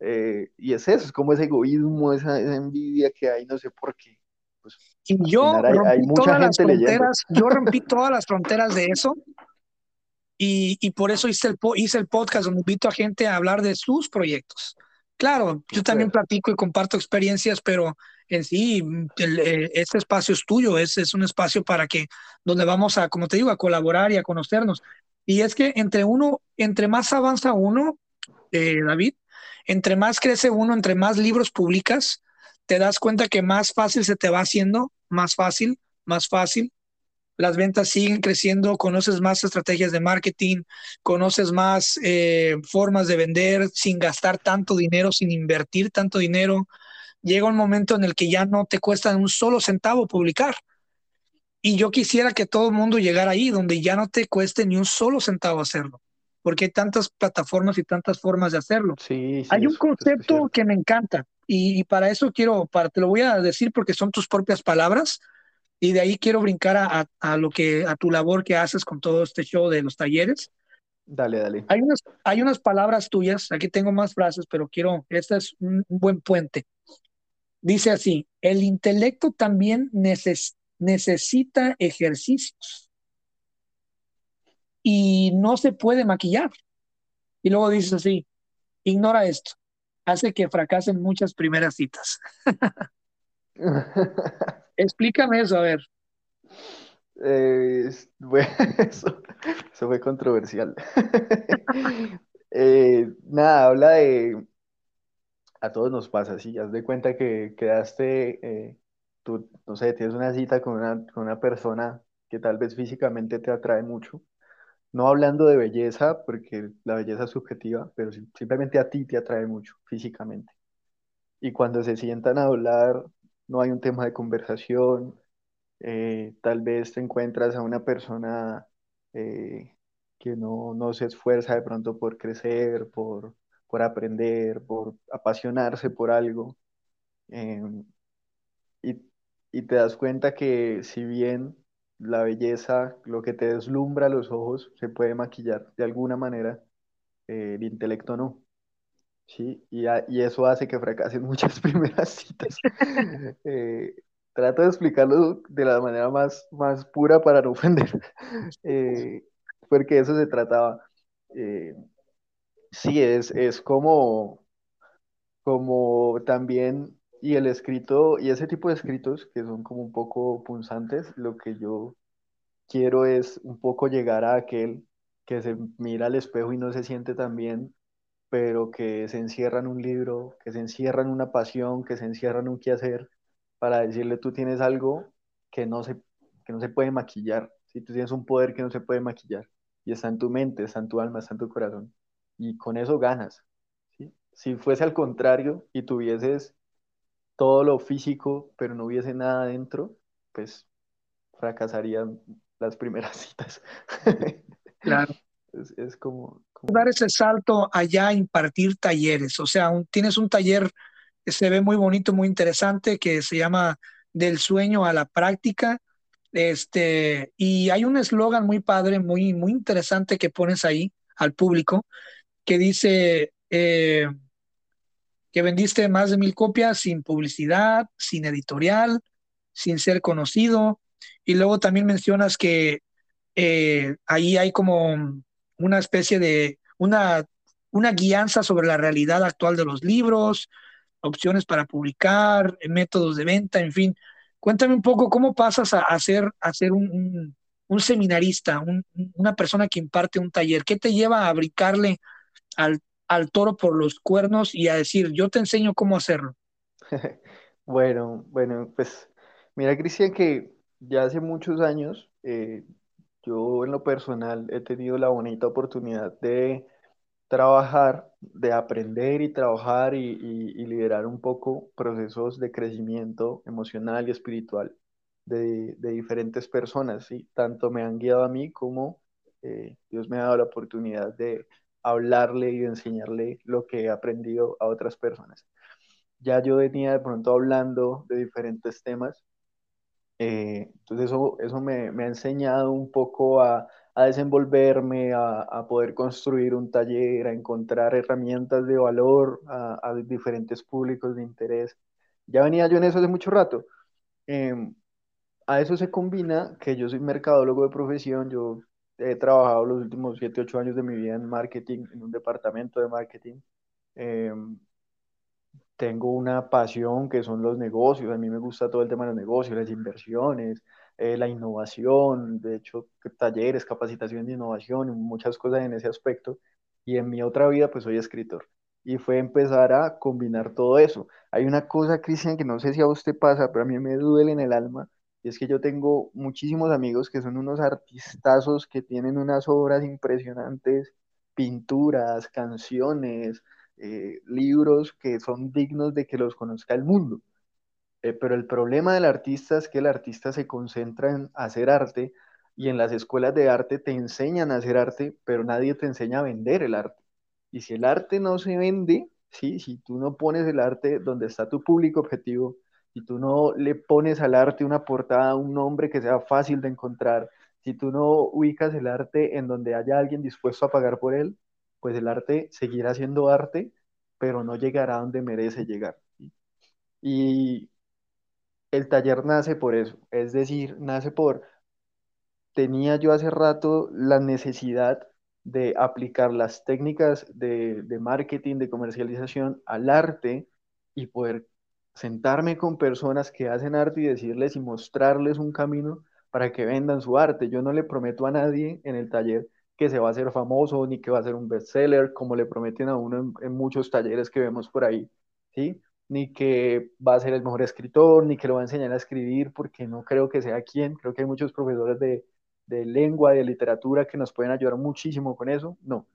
Eh, y es eso, es como ese egoísmo, esa, envidia que hay, no sé por qué. Pues, y yo hay, mucha gente leyendo. Yo [laughs] rompí todas las fronteras de eso y, y, por eso hice el, hice el podcast donde invito a gente a hablar de sus proyectos. Claro, yo también platico y comparto experiencias, pero en sí, el, este espacio es tuyo, es, es un espacio para que, donde vamos a, como te digo, a colaborar y a conocernos. Y es que entre uno, entre más avanza uno, eh, David, entre más crece uno, entre más libros publicas, te das cuenta que más fácil se te va haciendo, más fácil más fácil. Las ventas siguen creciendo, conoces más estrategias de marketing, conoces más eh, formas de vender sin gastar tanto dinero, sin invertir tanto dinero. Llega un momento en el que ya no te cuesta un solo centavo publicar. Y yo quisiera que todo el mundo llegara ahí, donde ya no te cueste ni un solo centavo hacerlo, porque hay tantas plataformas y tantas formas de hacerlo. Sí, sí, hay un concepto que me encanta y, y para eso quiero, para, te lo voy a decir porque son tus propias palabras y de ahí quiero brincar a, a- a lo que, a tu labor que haces con todo este show de los talleres. Dale, dale. Hay unas, hay unas palabras tuyas, aquí tengo más frases, pero quiero, esta es un, un buen puente. Dice así, el intelecto también neces- necesita ejercicios y no se puede maquillar. Y luego dices así, ignora esto, hace que fracasen muchas primeras citas. [laughs] Explícame eso, a ver. Eh, es- bueno, [laughs] eso, eso fue controversial. [laughs] Eh, nada, habla de, a todos nos pasa, sí, haz de cuenta que quedaste, eh, tú, no sé, tienes una cita con una, con una persona que tal vez físicamente te atrae mucho, no hablando de belleza, porque la belleza es subjetiva, pero sim- simplemente a ti te atrae mucho físicamente. Y cuando se sientan a hablar, no hay un tema de conversación, eh, tal vez te encuentras a una persona eh, que no, no se esfuerza de pronto por crecer, por, por aprender, por apasionarse por algo. eh, y, y te das cuenta que si bien la belleza, lo que te deslumbra los ojos, se puede maquillar de alguna manera, eh, el intelecto no. Sí, y, a- y eso hace que fracasen [laughs] muchas primeras citas. [laughs] Eh, trato de explicarlo de la manera más, más pura para no [laughs] ofender, eh, porque eso se trataba. Eh, sí, es, es como, como también, y el escrito, y ese tipo de escritos que son como un poco punzantes, lo que yo quiero es un poco llegar a aquel que se mira al espejo y no se siente tan bien pero que se encierra en un libro, que se encierra en una pasión, que se encierra en un quehacer, para decirle tú tienes algo que no se, que no se puede maquillar, si tú tienes un poder que no se puede maquillar, y está en tu mente, está en tu alma, está en tu corazón, y con eso ganas. ¿sí? Si fuese al contrario y tuvieses todo lo físico, pero no hubiese nada dentro, pues fracasarían las primeras [laughs] citas. Claro. Es, es como, como... Dar ese salto allá a impartir talleres, o sea, un, tienes un taller que se ve muy bonito, muy interesante, que se llama Del sueño a la práctica. Este, y hay un eslogan muy padre, muy, muy interesante que pones ahí al público, que dice eh, que vendiste más de mil copias sin publicidad, sin editorial, sin ser conocido. Y luego también mencionas que eh, ahí hay como una especie de una, una guianza sobre la realidad actual de los libros, opciones para publicar, métodos de venta, en fin. Cuéntame un poco cómo pasas a, a ser, a un, un, seminarista, un, una persona que imparte un taller. ¿Qué te lleva a brincarle al, al toro por los cuernos y a decir, yo te enseño cómo hacerlo? [laughs] Bueno, bueno, pues mira, Cristian, que ya hace muchos años eh, yo en lo personal he tenido la bonita oportunidad de trabajar, de aprender y trabajar y, liderar un poco procesos de crecimiento emocional y espiritual de, de diferentes personas, ¿sí? Tanto me han guiado a mí como eh, Dios me ha dado la oportunidad de hablarle y enseñarle lo que he aprendido a otras personas. Ya yo venía de pronto hablando de diferentes temas eh, entonces eso, eso me, me ha enseñado un poco a, a desenvolverme, a, a poder construir un taller, a encontrar herramientas de valor a, a diferentes públicos de interés. Ya venía yo en eso hace mucho rato. Em, a eso se combina que yo soy mercadólogo de profesión, yo he trabajado los últimos 7 8 años de mi vida en marketing, en un departamento de marketing. Em, tengo una pasión que son los negocios. A mí me gusta todo el tema de los negocios, las inversiones, eh, la innovación, de hecho, talleres, capacitación de innovación, muchas cosas en ese aspecto. Y en mi otra vida, pues soy escritor. Y fue empezar a combinar todo eso. Hay una cosa, Cristian, que no sé si a usted pasa, pero a mí me duele en el alma, es que yo tengo muchísimos amigos que son unos artistazos que tienen unas obras impresionantes, pinturas, canciones, eh, libros que son dignos de que los conozca el mundo. Eh, pero el problema del artista es que el artista se concentra en hacer arte y en las escuelas de arte te enseñan a hacer arte, pero nadie te enseña a vender el arte. Y si el arte no se vende, ¿sí? si tú no pones el arte donde está tu público objetivo, si tú no le pones al arte una portada, un nombre que sea fácil de encontrar, si tú no ubicas el arte en donde haya alguien dispuesto a pagar por él, pues el arte seguirá siendo arte, pero no llegará donde merece llegar. Y el taller nace por eso, es decir, nace por, tenía yo hace rato la necesidad de aplicar las técnicas de, de marketing, de comercialización al arte y poder sentarme con personas que hacen arte y decirles y mostrarles un camino para que vendan su arte. Yo no le prometo a nadie en el taller que se va a hacer famoso ni que va a ser un bestseller, como le prometen a uno en, muchos talleres que vemos por ahí, ¿sí? Ni que va a ser el mejor escritor, ni que lo va a enseñar a escribir, porque no creo que sea quien. Creo que hay muchos profesores de, de lengua, de literatura que nos pueden ayudar muchísimo con eso. No,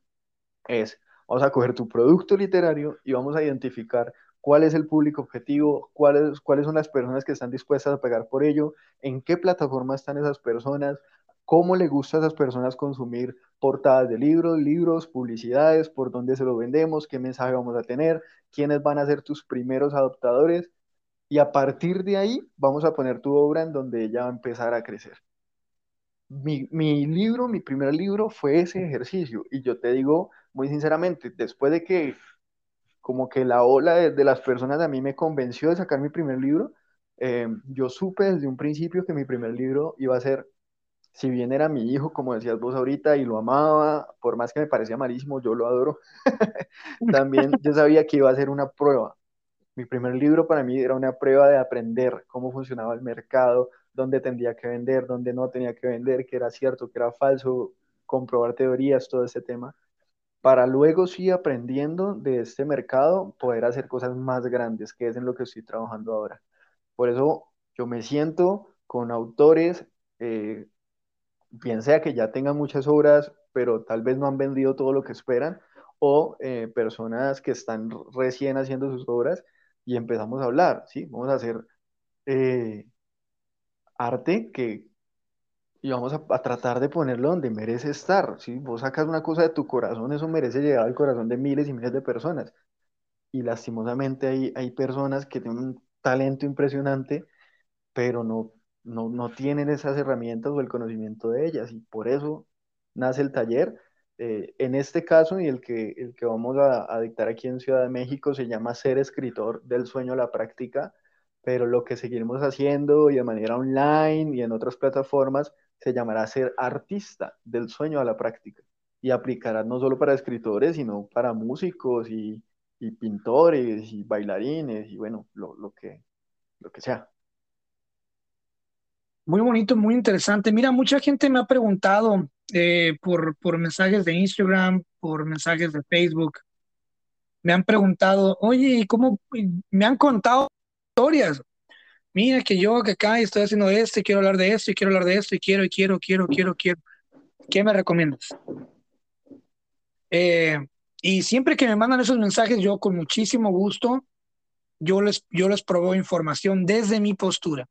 es, vamos a coger tu producto literario y vamos a identificar cuál es el público objetivo, cuáles, cuáles son las personas que están dispuestas a pagar por ello, en qué plataforma están esas personas, cómo le gusta a esas personas consumir portadas de libros, libros, publicidades, por dónde se lo vendemos, qué mensaje vamos a tener, quiénes van a ser tus primeros adoptadores. Y a partir de ahí vamos a poner tu obra en donde ella va a empezar a crecer. Mi, mi libro, mi primer libro fue ese ejercicio. Y yo te digo muy sinceramente, después de que como que la ola de, las personas a mí me convenció de sacar mi primer libro. Eh, yo supe desde un principio que mi primer libro iba a ser, si bien era mi hijo, como decías vos ahorita, y lo amaba, por más que me parecía malísimo, yo lo adoro, [laughs] también yo sabía que iba a ser una prueba. Mi primer libro para mí era una prueba de aprender cómo funcionaba el mercado, dónde tendría que vender, dónde no tenía que vender, qué era cierto, qué era falso, comprobar teorías, todo ese tema para luego sí aprendiendo de este mercado poder hacer cosas más grandes, que es en lo que estoy trabajando ahora. Por eso yo me siento con autores, eh, bien sea que ya tengan muchas obras, pero tal vez no han vendido todo lo que esperan, o eh, personas que están recién haciendo sus obras y empezamos a hablar, ¿sí? Vamos a hacer eh, arte que, y vamos a, tratar de ponerlo donde merece estar. Si vos sacas una cosa de tu corazón, eso merece llegar al corazón de miles y miles de personas. Y lastimosamente hay, hay personas que tienen un talento impresionante, pero no, no, no tienen esas herramientas o el conocimiento de ellas. Y por eso nace el taller. Eh, en este caso, y el que, el que vamos a, a dictar aquí en Ciudad de México, se llama Ser escritor del sueño a la práctica pero lo que seguiremos haciendo y de manera online y en otras plataformas se llamará ser artista del sueño a la práctica y aplicará no solo para escritores, sino para músicos y, pintores y bailarines y bueno, lo, que, lo que sea. Muy bonito, muy interesante. Mira, mucha gente me ha preguntado eh, por, por mensajes de Instagram, por mensajes de Facebook. Me han preguntado, oye, ¿cómo? Me han contado historias mira que yo que acá estoy haciendo esto y quiero hablar de esto y quiero hablar de esto y quiero y quiero, quiero, quiero, quiero. ¿Qué me recomiendas? Eh, y siempre que me mandan esos mensajes, yo con muchísimo gusto, yo les, yo les probo información desde mi postura.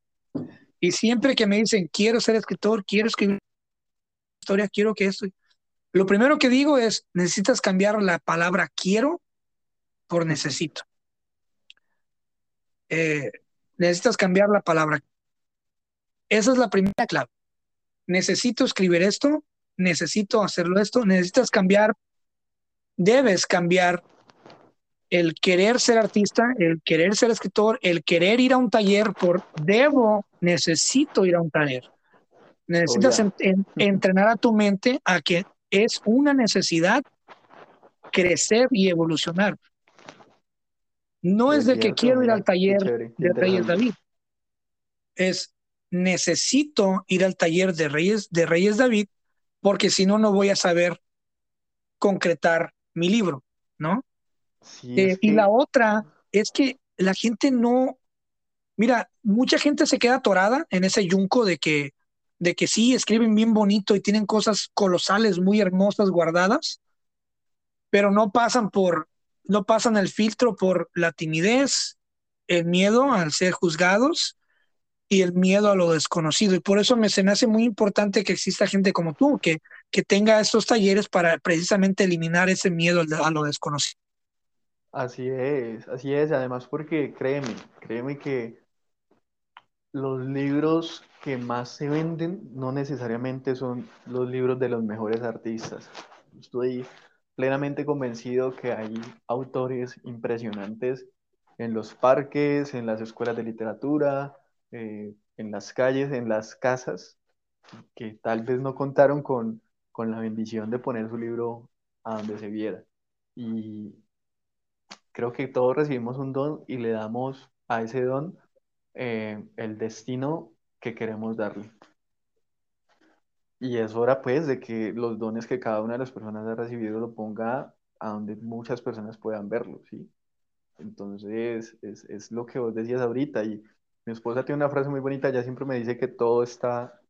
Y siempre que me dicen, quiero ser escritor, quiero escribir historia, quiero que esto... Lo primero que digo es, necesitas cambiar la palabra quiero por necesito. Eh, necesitas cambiar la palabra. Esa es la primera clave. Necesito escribir esto, necesito hacerlo esto, necesitas cambiar, debes cambiar el querer ser artista, el querer ser escritor, el querer ir a un taller por debo, necesito ir a un taller. Necesitas oh, entrenar a tu mente a que es una necesidad crecer y evolucionar. No es, de que quiero ir al taller de Reyes David. Es necesito ir al taller de Reyes, de Reyes David, porque si no, no voy a saber concretar mi libro, ¿no? Eh, y la otra es que la gente no, Mira, mucha gente se queda atorada en ese yunco de que, de que sí, escriben bien bonito y tienen cosas colosales, muy hermosas guardadas, pero no pasan por, no pasan el filtro por la timidez, el miedo al ser juzgados y el miedo a lo desconocido. Y por eso me, se me hace muy importante que exista gente como tú, que, que tenga estos talleres para precisamente eliminar ese miedo a lo desconocido. Así es, así es. Además, porque créeme, créeme que los libros que más se venden no necesariamente son los libros de los mejores artistas. Estoy plenamente convencido que hay autores impresionantes en los parques, en las escuelas de literatura, eh, en las calles, en las casas, que tal vez no contaron con, con la bendición de poner su libro a donde se viera. Y creo que todos recibimos un don y le damos a ese don eh, el destino que queremos darle. Y es hora pues de que los dones que cada una de las personas ha recibido lo ponga a donde muchas personas puedan verlo, ¿sí? Entonces, es, es lo que vos decías ahorita y mi esposa tiene una frase muy bonita, ella siempre me dice que todo está,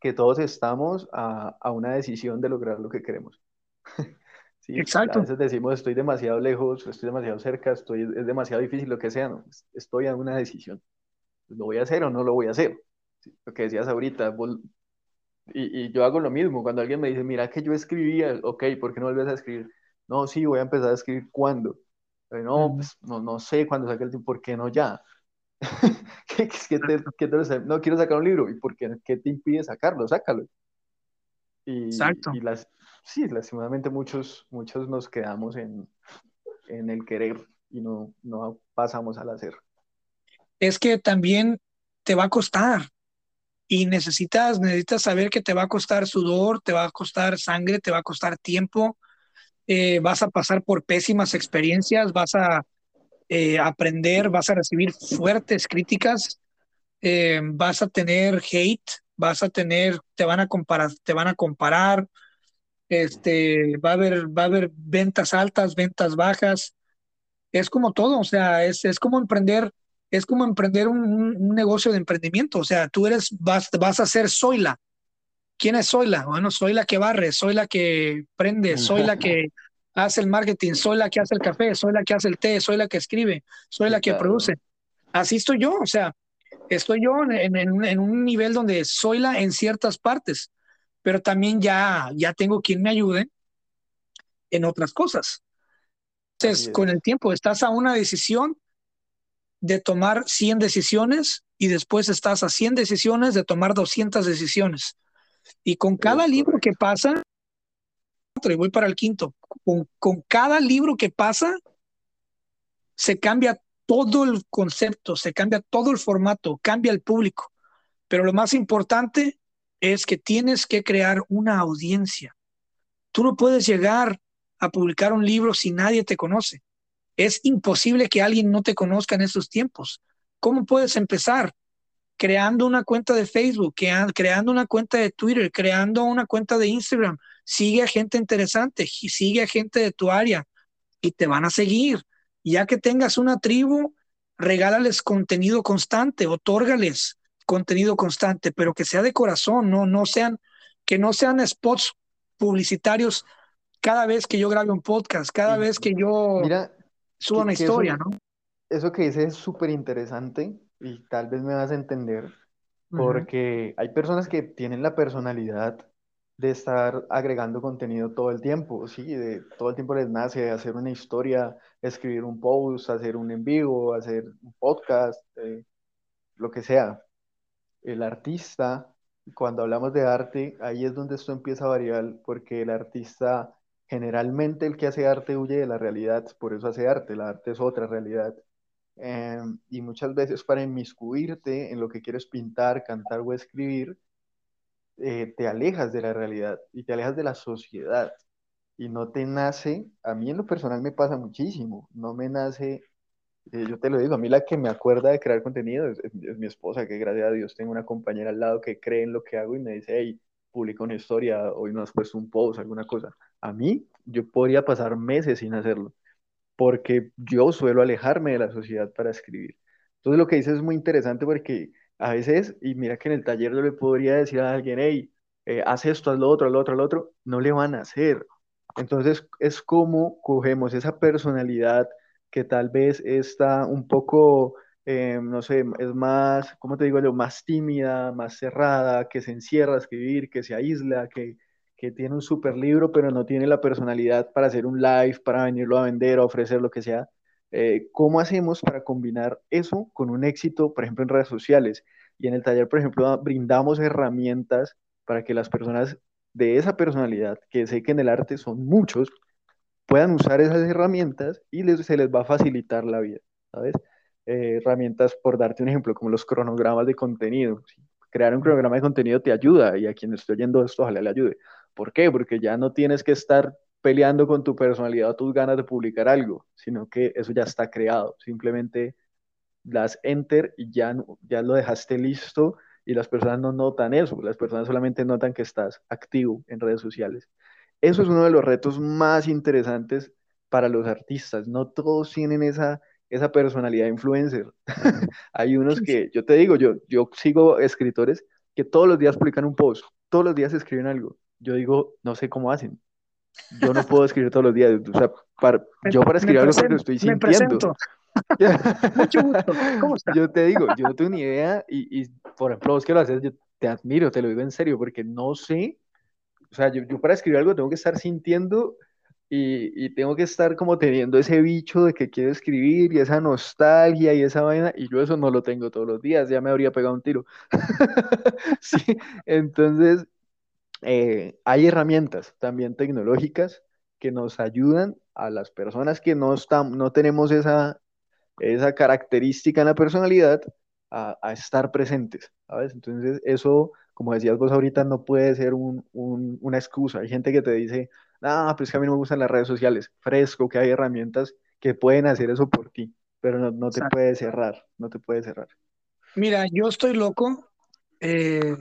que todos estamos a, a una decisión de lograr lo que queremos. [laughs] Sí, Exacto. a veces decimos estoy demasiado lejos, estoy demasiado cerca, estoy, es demasiado difícil, lo que sea, no, estoy a una decisión. ¿Lo voy a hacer o no lo voy a hacer? Sí, lo que decías ahorita, vos, y, y, yo hago lo mismo, cuando alguien me dice, mira que yo escribía, ok, ¿por qué no vuelves a escribir? No, sí, voy a empezar a escribir cuándo. No, pues, no, no sé cuándo saque el tiempo, ¿por qué no ya? [laughs] ¿Qué, qué te, qué te, no quiero sacar un libro, ¿y por qué, qué te impide sacarlo? Sácalo. Y, Exacto. y las, sí, lastimosamente muchos, muchos nos quedamos en, en el querer y no, no pasamos al hacer. Es que también te va a costar y necesitas, necesitas saber que te va a costar sudor, te va a costar sangre, te va a costar tiempo, eh, vas a pasar por pésimas experiencias, vas a eh, aprender, vas a recibir fuertes críticas, eh, vas a tener hate, vas a tener, te van a comparar, te van a comparar, este, va a haber, va a haber ventas altas, ventas bajas, es como todo, o sea, es, es como emprender, es como emprender un, un, un, negocio de emprendimiento, o sea, tú eres, vas, vas a ser Zoila. ¿Quién es Zoila? Bueno, soy la que barre, soy la que prende, soy la que [laughs] hace el marketing, soy la que hace el café, soy la que hace el té, soy la que escribe, soy la que produce. Así estoy yo, o sea, estoy yo en, en, en, un nivel donde soy la en ciertas partes, pero también ya, ya tengo quien me ayude en otras cosas. Entonces, con el tiempo estás a una decisión de tomar 100 decisiones y después estás a 100 decisiones de tomar 200 decisiones. Y con cada libro que pasa, y voy para el quinto, con, con cada libro que pasa, se cambia todo el concepto, se cambia todo el formato, cambia el público. Pero lo más importante es que tienes que crear una audiencia. Tú no puedes llegar a publicar un libro si nadie te conoce. Es imposible que alguien no te conozca en estos tiempos. ¿Cómo puedes empezar? Creando una cuenta de Facebook, creando una cuenta de Twitter, creando una cuenta de Instagram. Sigue a gente interesante, sigue a gente de tu área y te van a seguir. Ya que tengas una tribu, regálales contenido constante, otórgales contenido constante, pero que sea de corazón, no, no sean, que no sean spots publicitarios cada vez que yo grabe un podcast, cada sí. vez que yo Mira, suba una historia, eso, ¿no? Eso que dices es súper interesante y tal vez me vas a entender, porque uh -huh. hay personas que tienen la personalidad de estar agregando contenido todo el tiempo, ¿sí? De, todo el tiempo les nace hacer una historia, escribir un post, hacer un en vivo, hacer un podcast, eh, lo que sea. El artista, cuando hablamos de arte, ahí es donde esto empieza a variar, porque el artista, generalmente el que hace arte huye de la realidad, por eso hace arte, la arte es otra realidad. Eh, y muchas veces para inmiscuirte en lo que quieres pintar, cantar o escribir, eh, te alejas de la realidad y te alejas de la sociedad y no te nace, a mí en lo personal me pasa muchísimo, no me nace, eh, yo te lo digo, a mí la que me acuerda de crear contenido es, es, es, mi esposa, que gracias a Dios tengo una compañera al lado que cree en lo que hago y me dice, hey, publica una historia, hoy no has puesto un post, alguna cosa. A mí, yo podría pasar meses sin hacerlo, porque yo suelo alejarme de la sociedad para escribir. Entonces lo que dices es muy interesante porque a veces, y mira que en el taller yo le podría decir a alguien, hey, eh, haz esto, haz lo otro, haz lo otro, haz lo otro, no le van a hacer. Entonces es como cogemos esa personalidad que tal vez está un poco, eh, no sé, es más, ¿cómo te digo yo? Más tímida, más cerrada, que se encierra a escribir, que se aísla, que, que tiene un super libro, pero no tiene la personalidad para hacer un live, para venirlo a vender, a ofrecer lo que sea. Eh, ¿Cómo hacemos para combinar eso con un éxito, por ejemplo, en redes sociales? Y en el taller, por ejemplo, brindamos herramientas para que las personas de esa personalidad, que sé que en el arte son muchos, puedan usar esas herramientas y les, se les va a facilitar la vida, ¿sabes? Eh, herramientas, por darte un ejemplo, como los cronogramas de contenido. Crear un cronograma de contenido te ayuda y a quien esté oyendo esto, ojalá le ayude. ¿Por qué? Porque ya no tienes que estar peleando con tu personalidad o tus ganas de publicar algo, sino que eso ya está creado. Simplemente das enter y ya, ya lo dejaste listo y las personas no notan eso, las personas solamente notan que estás activo en redes sociales. Eso es uno de los retos más interesantes para los artistas. No todos tienen esa, esa personalidad influencer. [laughs] Hay unos que, yo te digo, yo, yo sigo escritores que todos los días publican un post, todos los días escriben algo. Yo digo, no sé cómo hacen. Yo no puedo escribir todos los días. O sea, para, yo para escribir algo lo estoy sintiendo. [laughs] Mucho gusto. ¿Cómo está? Yo te digo, yo no tengo ni idea y, y por ejemplo, vos que lo haces, yo te admiro, te lo digo en serio, porque no sé, o sea, yo, yo para escribir algo tengo que estar sintiendo y, y, tengo que estar como teniendo ese bicho de que quiero escribir y esa nostalgia y esa vaina, y yo eso no lo tengo todos los días, ya me habría pegado un tiro. [laughs] sí, entonces eh, hay herramientas también tecnológicas que nos ayudan a las personas que no, están, no tenemos esa, esa característica en la personalidad a, estar presentes, ¿sabes? Entonces eso, como decías vos ahorita, no puede ser un, una excusa. Hay gente que te dice, ah, pues que a mí no me gustan las redes sociales. Fresco, que hay herramientas que pueden hacer eso por ti, pero no, no te puede cerrar, no te puede cerrar. Mira, yo estoy loco. Eh,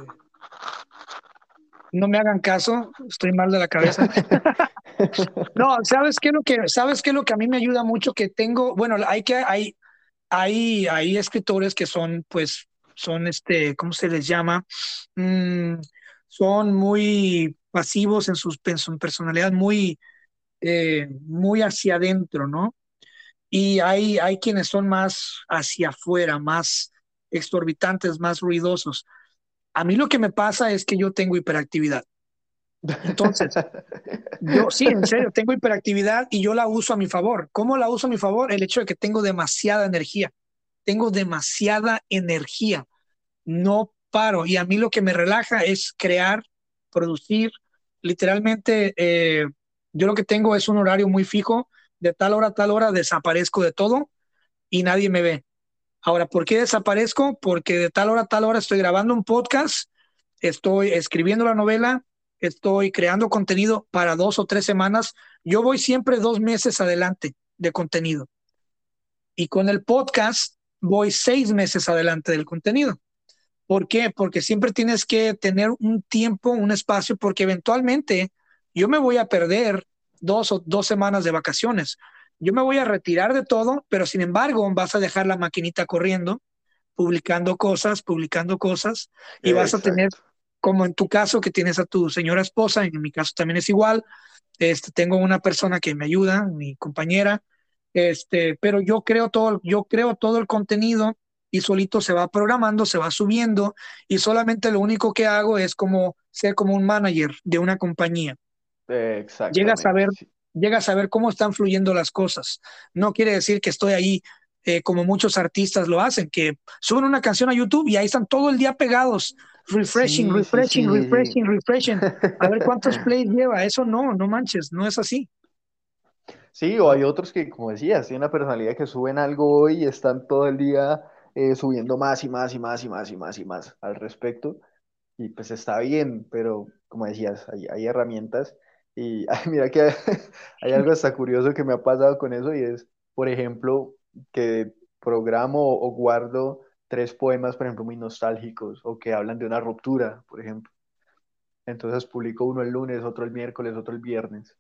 no me hagan caso, estoy mal de la cabeza. [laughs] no, ¿sabes qué, es lo que, ¿sabes qué es lo que a mí me ayuda mucho? Que tengo, bueno, hay que, hay, hay, hay escritores que son, pues, son este, ¿cómo se les llama? Mm, son muy pasivos en, sus, en su personalidad, muy, eh, muy hacia adentro, ¿no? Y hay, hay quienes son más hacia afuera, más exorbitantes, más ruidosos. A mí lo que me pasa es que yo tengo hiperactividad. Entonces, [laughs] yo sí, en serio, tengo hiperactividad y yo la uso a mi favor. ¿Cómo la uso a mi favor? El hecho de que tengo demasiada energía. Tengo demasiada energía. No paro. Y a mí lo que me relaja es crear, producir. Literalmente, eh, yo lo que tengo es un horario muy fijo. De tal hora a tal hora desaparezco de todo y nadie me ve. Ahora, ¿por qué desaparezco? Porque de tal hora a tal hora estoy grabando un podcast, estoy escribiendo la novela, estoy creando contenido para dos o tres semanas. Yo voy siempre dos meses adelante de contenido. Y con el podcast voy seis meses adelante del contenido. ¿Por qué? Porque siempre tienes que tener un tiempo, un espacio, porque eventualmente yo me voy a perder dos o dos semanas de vacaciones. Yo me voy a retirar de todo, pero sin embargo vas a dejar la maquinita corriendo, publicando cosas, publicando cosas, y vas a tener como en tu caso que tienes a tu señora esposa, en mi caso también es igual. Este, tengo una persona que me ayuda, mi compañera, este, pero yo creo todo, yo creo todo el contenido y solito se va programando, se va subiendo y solamente lo único que hago es como ser como un manager de una compañía. Llega a saber, llega a saber cómo están fluyendo las cosas. No quiere decir que estoy ahí eh, como muchos artistas lo hacen, que suben una canción a YouTube y ahí están todo el día pegados refreshing, refreshing, refreshing, refreshing. A ver cuántos [laughs] plays lleva. Eso no, no manches, no es así. Sí, o hay otros que, como decías, tienen una personalidad que suben algo hoy y están todo el día eh, subiendo más y más y más y más y más y más al respecto. Y pues está bien, pero como decías, hay, hay herramientas. Y [laughs] mira que [laughs] hay algo hasta curioso que me ha pasado con eso y es, por ejemplo, que programo o guardo tres poemas, por ejemplo, muy nostálgicos o que hablan de una ruptura, por ejemplo. Entonces publico uno el lunes, otro el miércoles, otro el viernes.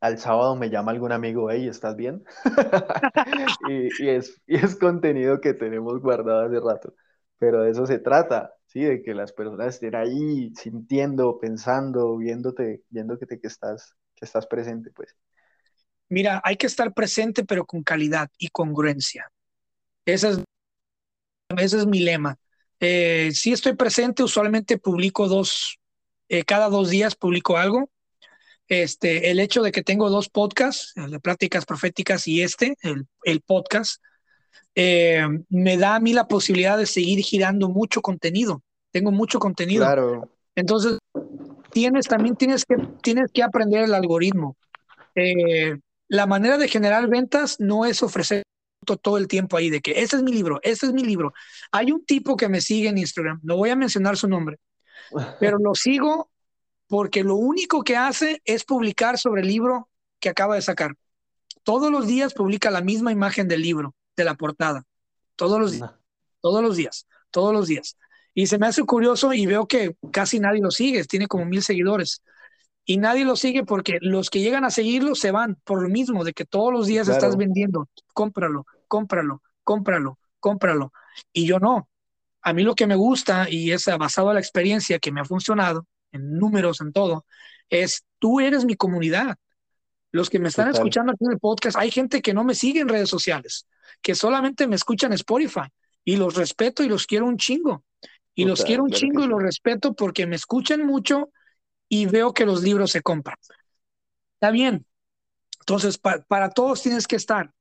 Al sábado me llama algún amigo, hey, ¿estás bien? [laughs] [laughs] y, es, y es contenido que tenemos guardado hace rato, pero de eso se trata, ¿sí? De que las personas estén ahí sintiendo, pensando, viéndote, viéndote que, que, estás, que estás presente, pues. Mira, hay que estar presente, pero con calidad y congruencia. Ese es, ese es mi lema. Eh, si estoy presente, usualmente publico dos, eh, cada dos días publico algo. Este, el hecho de que tengo dos podcasts, el de Pláticas Proféticas y este, el, el podcast, eh, me da a mí la posibilidad de seguir girando mucho contenido. Tengo mucho contenido. Claro. Entonces, tienes, también tienes que, tienes que aprender el algoritmo. Eh, la manera de generar ventas no es ofrecer todo el tiempo ahí de que ese es mi libro, ese es mi libro. Hay un tipo que me sigue en Instagram, no voy a mencionar su nombre, [laughs] pero lo sigo porque lo único que hace es publicar sobre el libro que acaba de sacar. Todos los días publica la misma imagen del libro, de la portada. Todos los días, todos los días, todos los días. Y se me hace curioso y veo que casi nadie lo sigue, tiene como mil seguidores y nadie lo sigue porque los que llegan a seguirlo se van por lo mismo de que todos los días estás vendiendo, cómpralo, cómpralo, cómpralo, cómpralo. Y yo no. A mí lo que me gusta y es basado en la experiencia que me ha funcionado, en números, en todo, es tú eres mi comunidad. Los que me están escuchando aquí en el podcast, hay gente que no me sigue en redes sociales, que solamente me escuchan en Spotify y los respeto y los quiero un chingo. Y los quiero un chingo y los respeto porque me escuchan mucho y veo que los libros se compran. Está bien. Entonces, para todos tienes que estar,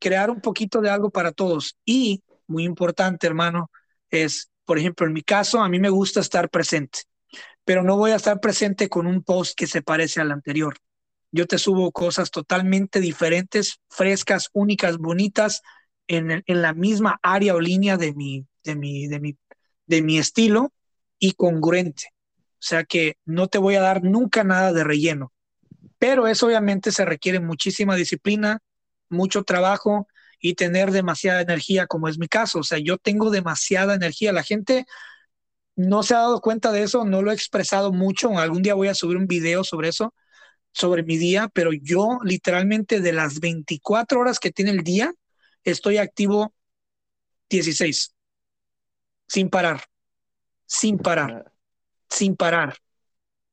crear un poquito de algo para todos. Y, muy importante, hermano, es, por ejemplo, en mi caso, a mí me gusta estar presente, pero no voy a estar presente con un post que se parece al anterior. Yo te subo cosas totalmente diferentes, frescas, únicas, bonitas, en, en la misma área o línea de mi, de mi, de mi, de mi estilo y congruente. O sea que no te voy a dar nunca nada de relleno. Pero eso obviamente se requiere muchísima disciplina, mucho trabajo y tener demasiada energía, como es mi caso. O sea, yo tengo demasiada energía. La gente no se ha dado cuenta de eso, no lo he expresado mucho. Algún día voy a subir un video sobre eso, sobre mi día, pero yo literalmente de las 24 horas que tiene el día, estoy activo 16, sin parar, sin parar sin parar.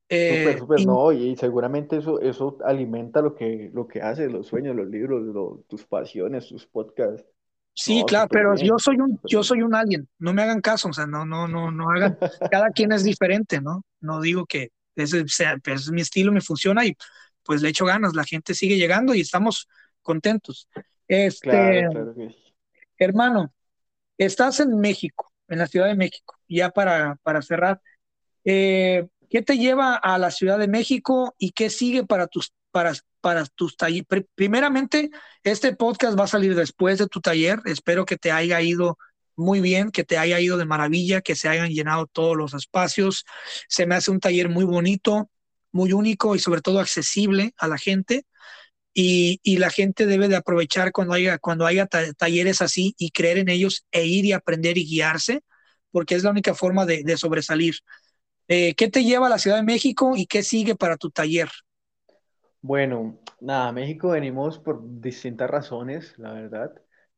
Eh, súper, no, y seguramente eso, eso alimenta lo que, lo que haces, los sueños, los libros, tus pasiones, tus podcasts. Sí, claro, pero yo soy un, yo soy un alien, no me hagan caso, o sea, no, no, no, no hagan, [laughs] cada quien es diferente, ¿no? No digo que ese sea, pues, es mi estilo, me funciona y pues le echo ganas, la gente sigue llegando y estamos contentos. Este, hermano, estás en México, en la Ciudad de México, ya para, para cerrar, eh, ¿Qué te lleva a la Ciudad de México y qué sigue para tus, para, para tus talleres? Primeramente, este podcast va a salir después de tu taller. Espero que te haya ido muy bien, que te haya ido de maravilla, que se hayan llenado todos los espacios. Se me hace un taller muy bonito, muy único y sobre todo accesible a la gente. Y, la gente debe de aprovechar cuando haya, cuando haya talleres así y creer en ellos e ir y aprender y guiarse, porque es la única forma de, de sobresalir. Eh, ¿Qué te lleva a la Ciudad de México y qué sigue para tu taller? Bueno, nada, México venimos por distintas razones, la verdad.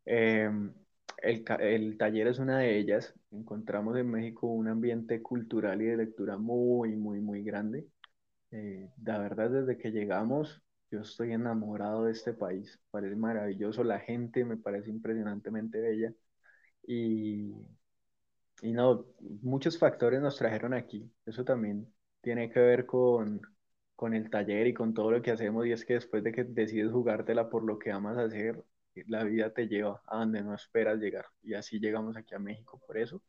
Em, el, taller es una de ellas. Encontramos en México un ambiente cultural y de lectura muy, muy, muy grande. Eh, la verdad, desde que llegamos, yo estoy enamorado de este país. Parece maravilloso, la gente me parece impresionantemente bella. Y y no, muchos factores nos trajeron aquí. Eso también tiene que ver con, con el taller y con todo lo que hacemos. Y es que después de que decides jugártela por lo que amas hacer, la vida te lleva a donde no esperas llegar. Y así llegamos aquí a México por eso.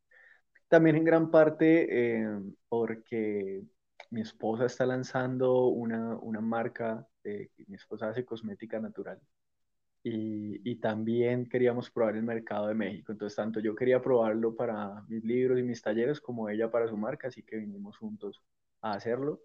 También en gran parte eh, porque mi esposa está lanzando una, una marca, de, mi esposa hace cosmética natural y, también queríamos probar el mercado de México. Entonces, tanto yo quería probarlo para mis libros y mis talleres como ella para su marca, así que vinimos juntos a hacerlo.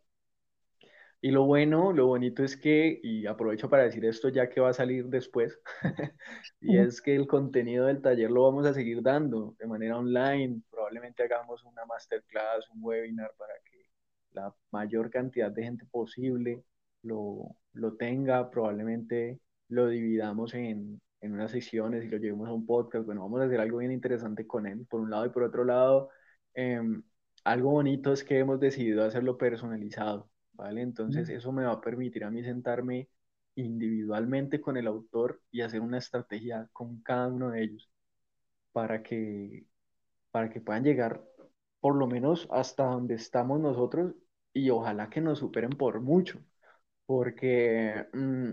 Y lo bueno, lo bonito es que, y aprovecho para decir esto ya que va a salir después, [laughs] y es que el contenido del taller lo vamos a seguir dando de manera online. Probablemente hagamos una masterclass, un webinar para que la mayor cantidad de gente posible lo, lo tenga, probablemente lo dividamos en, en unas secciones y lo llevemos a un podcast. Bueno, vamos a hacer algo bien interesante con él, por un lado y por otro lado. Em, algo bonito es que hemos decidido hacerlo personalizado, ¿vale? Entonces eso me va a permitir a mí sentarme individualmente con el autor y hacer una estrategia con cada uno de ellos para que, para que puedan llegar por lo menos hasta donde estamos nosotros y ojalá que nos superen por mucho, porque, mm,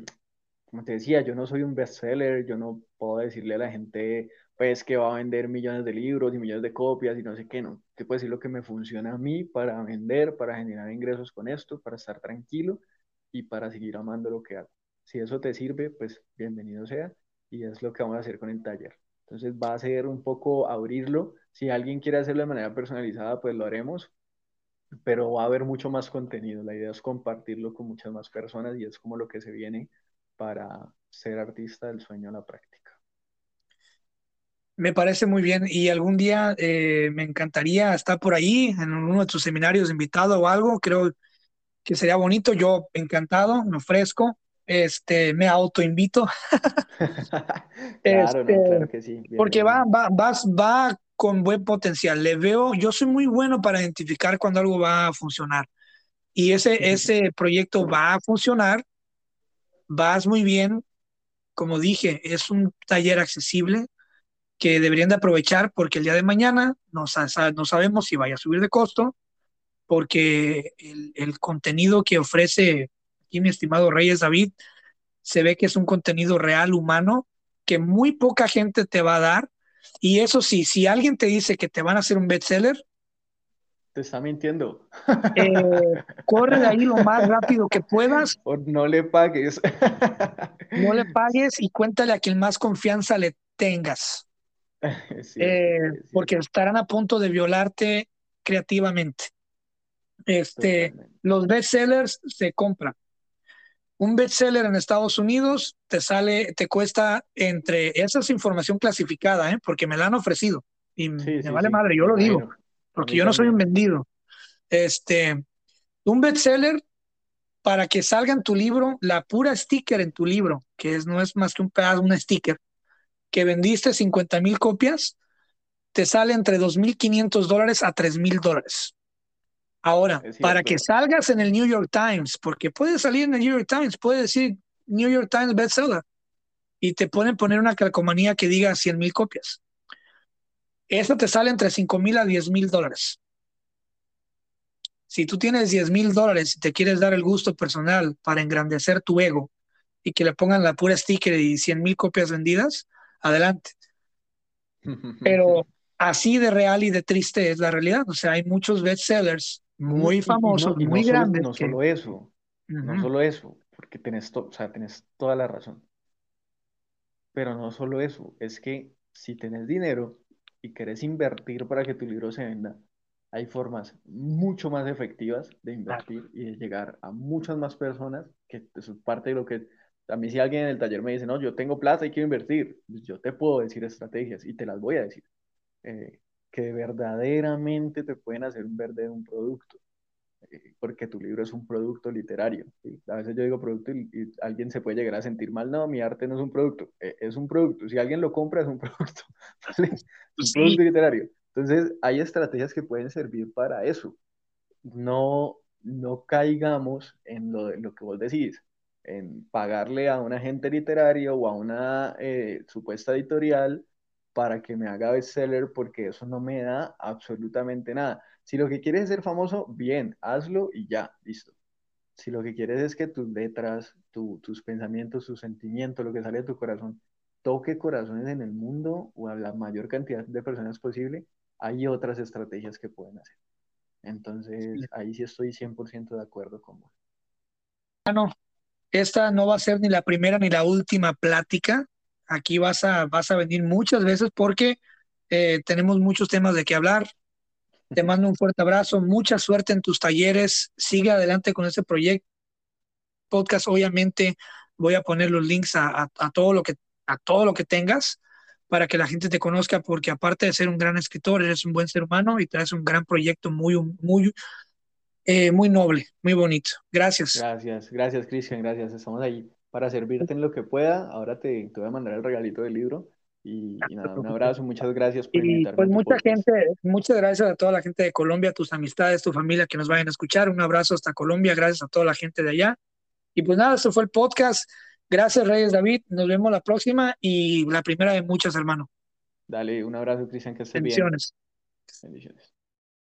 como te decía, yo no soy un bestseller, yo no puedo decirle a la gente, pues, que va a vender millones de libros y millones de copias y no sé qué, no. Te puedo decir lo que me funciona a mí para vender, para generar ingresos con esto, para estar tranquilo y para seguir amando lo que hago. Si eso te sirve, pues bienvenido sea y es lo que vamos a hacer con el taller. Entonces va a ser un poco abrirlo. Si alguien quiere hacerlo de manera personalizada, pues lo haremos, pero va a haber mucho más contenido. La idea es compartirlo con muchas más personas y es como lo que se viene para ser artista del sueño a la práctica. Me parece muy bien y algún día eh, me encantaría estar por ahí en uno de tus seminarios invitado o algo. Creo que sería bonito. Yo encantado, me ofrezco este, me autoinvito. [laughs] [laughs] claro, este, claro que sí. porque va, va, va, va con buen potencial. Le veo, yo soy muy bueno para identificar cuando algo va a funcionar. Y ese, ese proyecto va a funcionar, vas muy bien. Como dije, es un taller accesible que deberían de aprovechar porque el día de mañana no, sabemos si vaya a subir de costo, porque el, contenido que ofrece mi estimado Reyes David, se ve que es un contenido real, humano, que muy poca gente te va a dar. Y eso sí, si alguien te dice que te van a hacer un bestseller, te está mintiendo. Eh, corre de ahí lo más rápido que puedas. [laughs] O no le pagues. no le pagues y cuéntale a quien más confianza le tengas. [laughs] Eh, porque estarán a punto de violarte creativamente. Este, los bestsellers se compran un bestseller en Estados Unidos te sale, te cuesta entre, esa es información clasificada, ¿eh? porque me la han ofrecido y me vale madre, yo lo digo, porque yo no soy un vendido. Este, un bestseller para que salga en tu libro, la pura sticker en tu libro, que es, no es más que un pedazo, un sticker, que vendiste 50 mil copias, te sale entre 2.500 dólares a 3.000 dólares. Ahora, para que salgas en el New York Times, porque puede salir en el New York Times, puede decir New York Times bestseller y te pueden poner una calcomanía que diga 100 mil copias. Eso te sale entre 5 mil a 10 mil dólares. Si tú tienes 10 mil dólares y te quieres dar el gusto personal para engrandecer tu ego y que le pongan la pura sticker y 100 mil copias vendidas, adelante. [laughs] Pero así de real y de triste es la realidad. O sea, hay muchos bestsellers muy famoso, muy grande. No solo eso, no solo eso, porque tenés, o sea, tenés toda la razón. Pero no solo eso, es que si tenés dinero y querés invertir para que tu libro se venda, hay formas mucho más efectivas de invertir y de llegar a muchas más personas, que eso es parte de lo que a mí si alguien en el taller me dice, no, yo tengo plata y quiero invertir, pues yo te puedo decir estrategias y te las voy a decir. Eh, que verdaderamente te pueden hacer ver de un producto, eh, porque tu libro es un producto literario. A veces yo digo producto y, alguien se puede llegar a sentir mal, no, mi arte no es un producto, eh, es un producto, si alguien lo compra es un [laughs] producto, un pues producto literario. Entonces, hay estrategias que pueden servir para eso. No, no caigamos en lo, lo que vos decís, en pagarle a un agente literario o a una eh, supuesta editorial para que me haga bestseller porque eso no me da absolutamente nada. Si lo que quieres es ser famoso, bien, hazlo y ya, listo. Si lo que quieres es que tus letras, tus pensamientos, tus sentimientos, lo que sale de tu corazón, toque corazones en el mundo o a la mayor cantidad de personas posible, hay otras estrategias que pueden hacer. Entonces, ahí sí estoy 100% de acuerdo con vos. Bueno, esta no va a ser ni la primera ni la última plática aquí vas a, vas a venir muchas veces porque eh, tenemos muchos temas de qué hablar. Te mando un fuerte abrazo, mucha suerte en tus talleres, sigue adelante con ese proyecto. Podcast, obviamente, voy a poner los links a, todo lo que, a todo lo que tengas para que la gente te conozca, porque aparte de ser un gran escritor, eres un buen ser humano y traes un gran proyecto muy, muy, eh, muy noble, muy bonito. Gracias. Gracias, gracias Cristian, gracias. Estamos ahí para servirte en lo que pueda. Ahora te, te voy a mandar el regalito del libro. Y, nada, un abrazo, muchas gracias por invitarme. Pues mucha gente, muchas gracias a toda la gente de Colombia, tus amistades, tu familia que nos vayan a escuchar. Un abrazo hasta Colombia, gracias a toda la gente de allá. Y pues nada, esto fue el podcast. Gracias, Reyes David. Nos vemos la próxima y la primera de muchas, hermano. Dale, un abrazo, Cristian, que estés Bendiciones. bien. Bendiciones.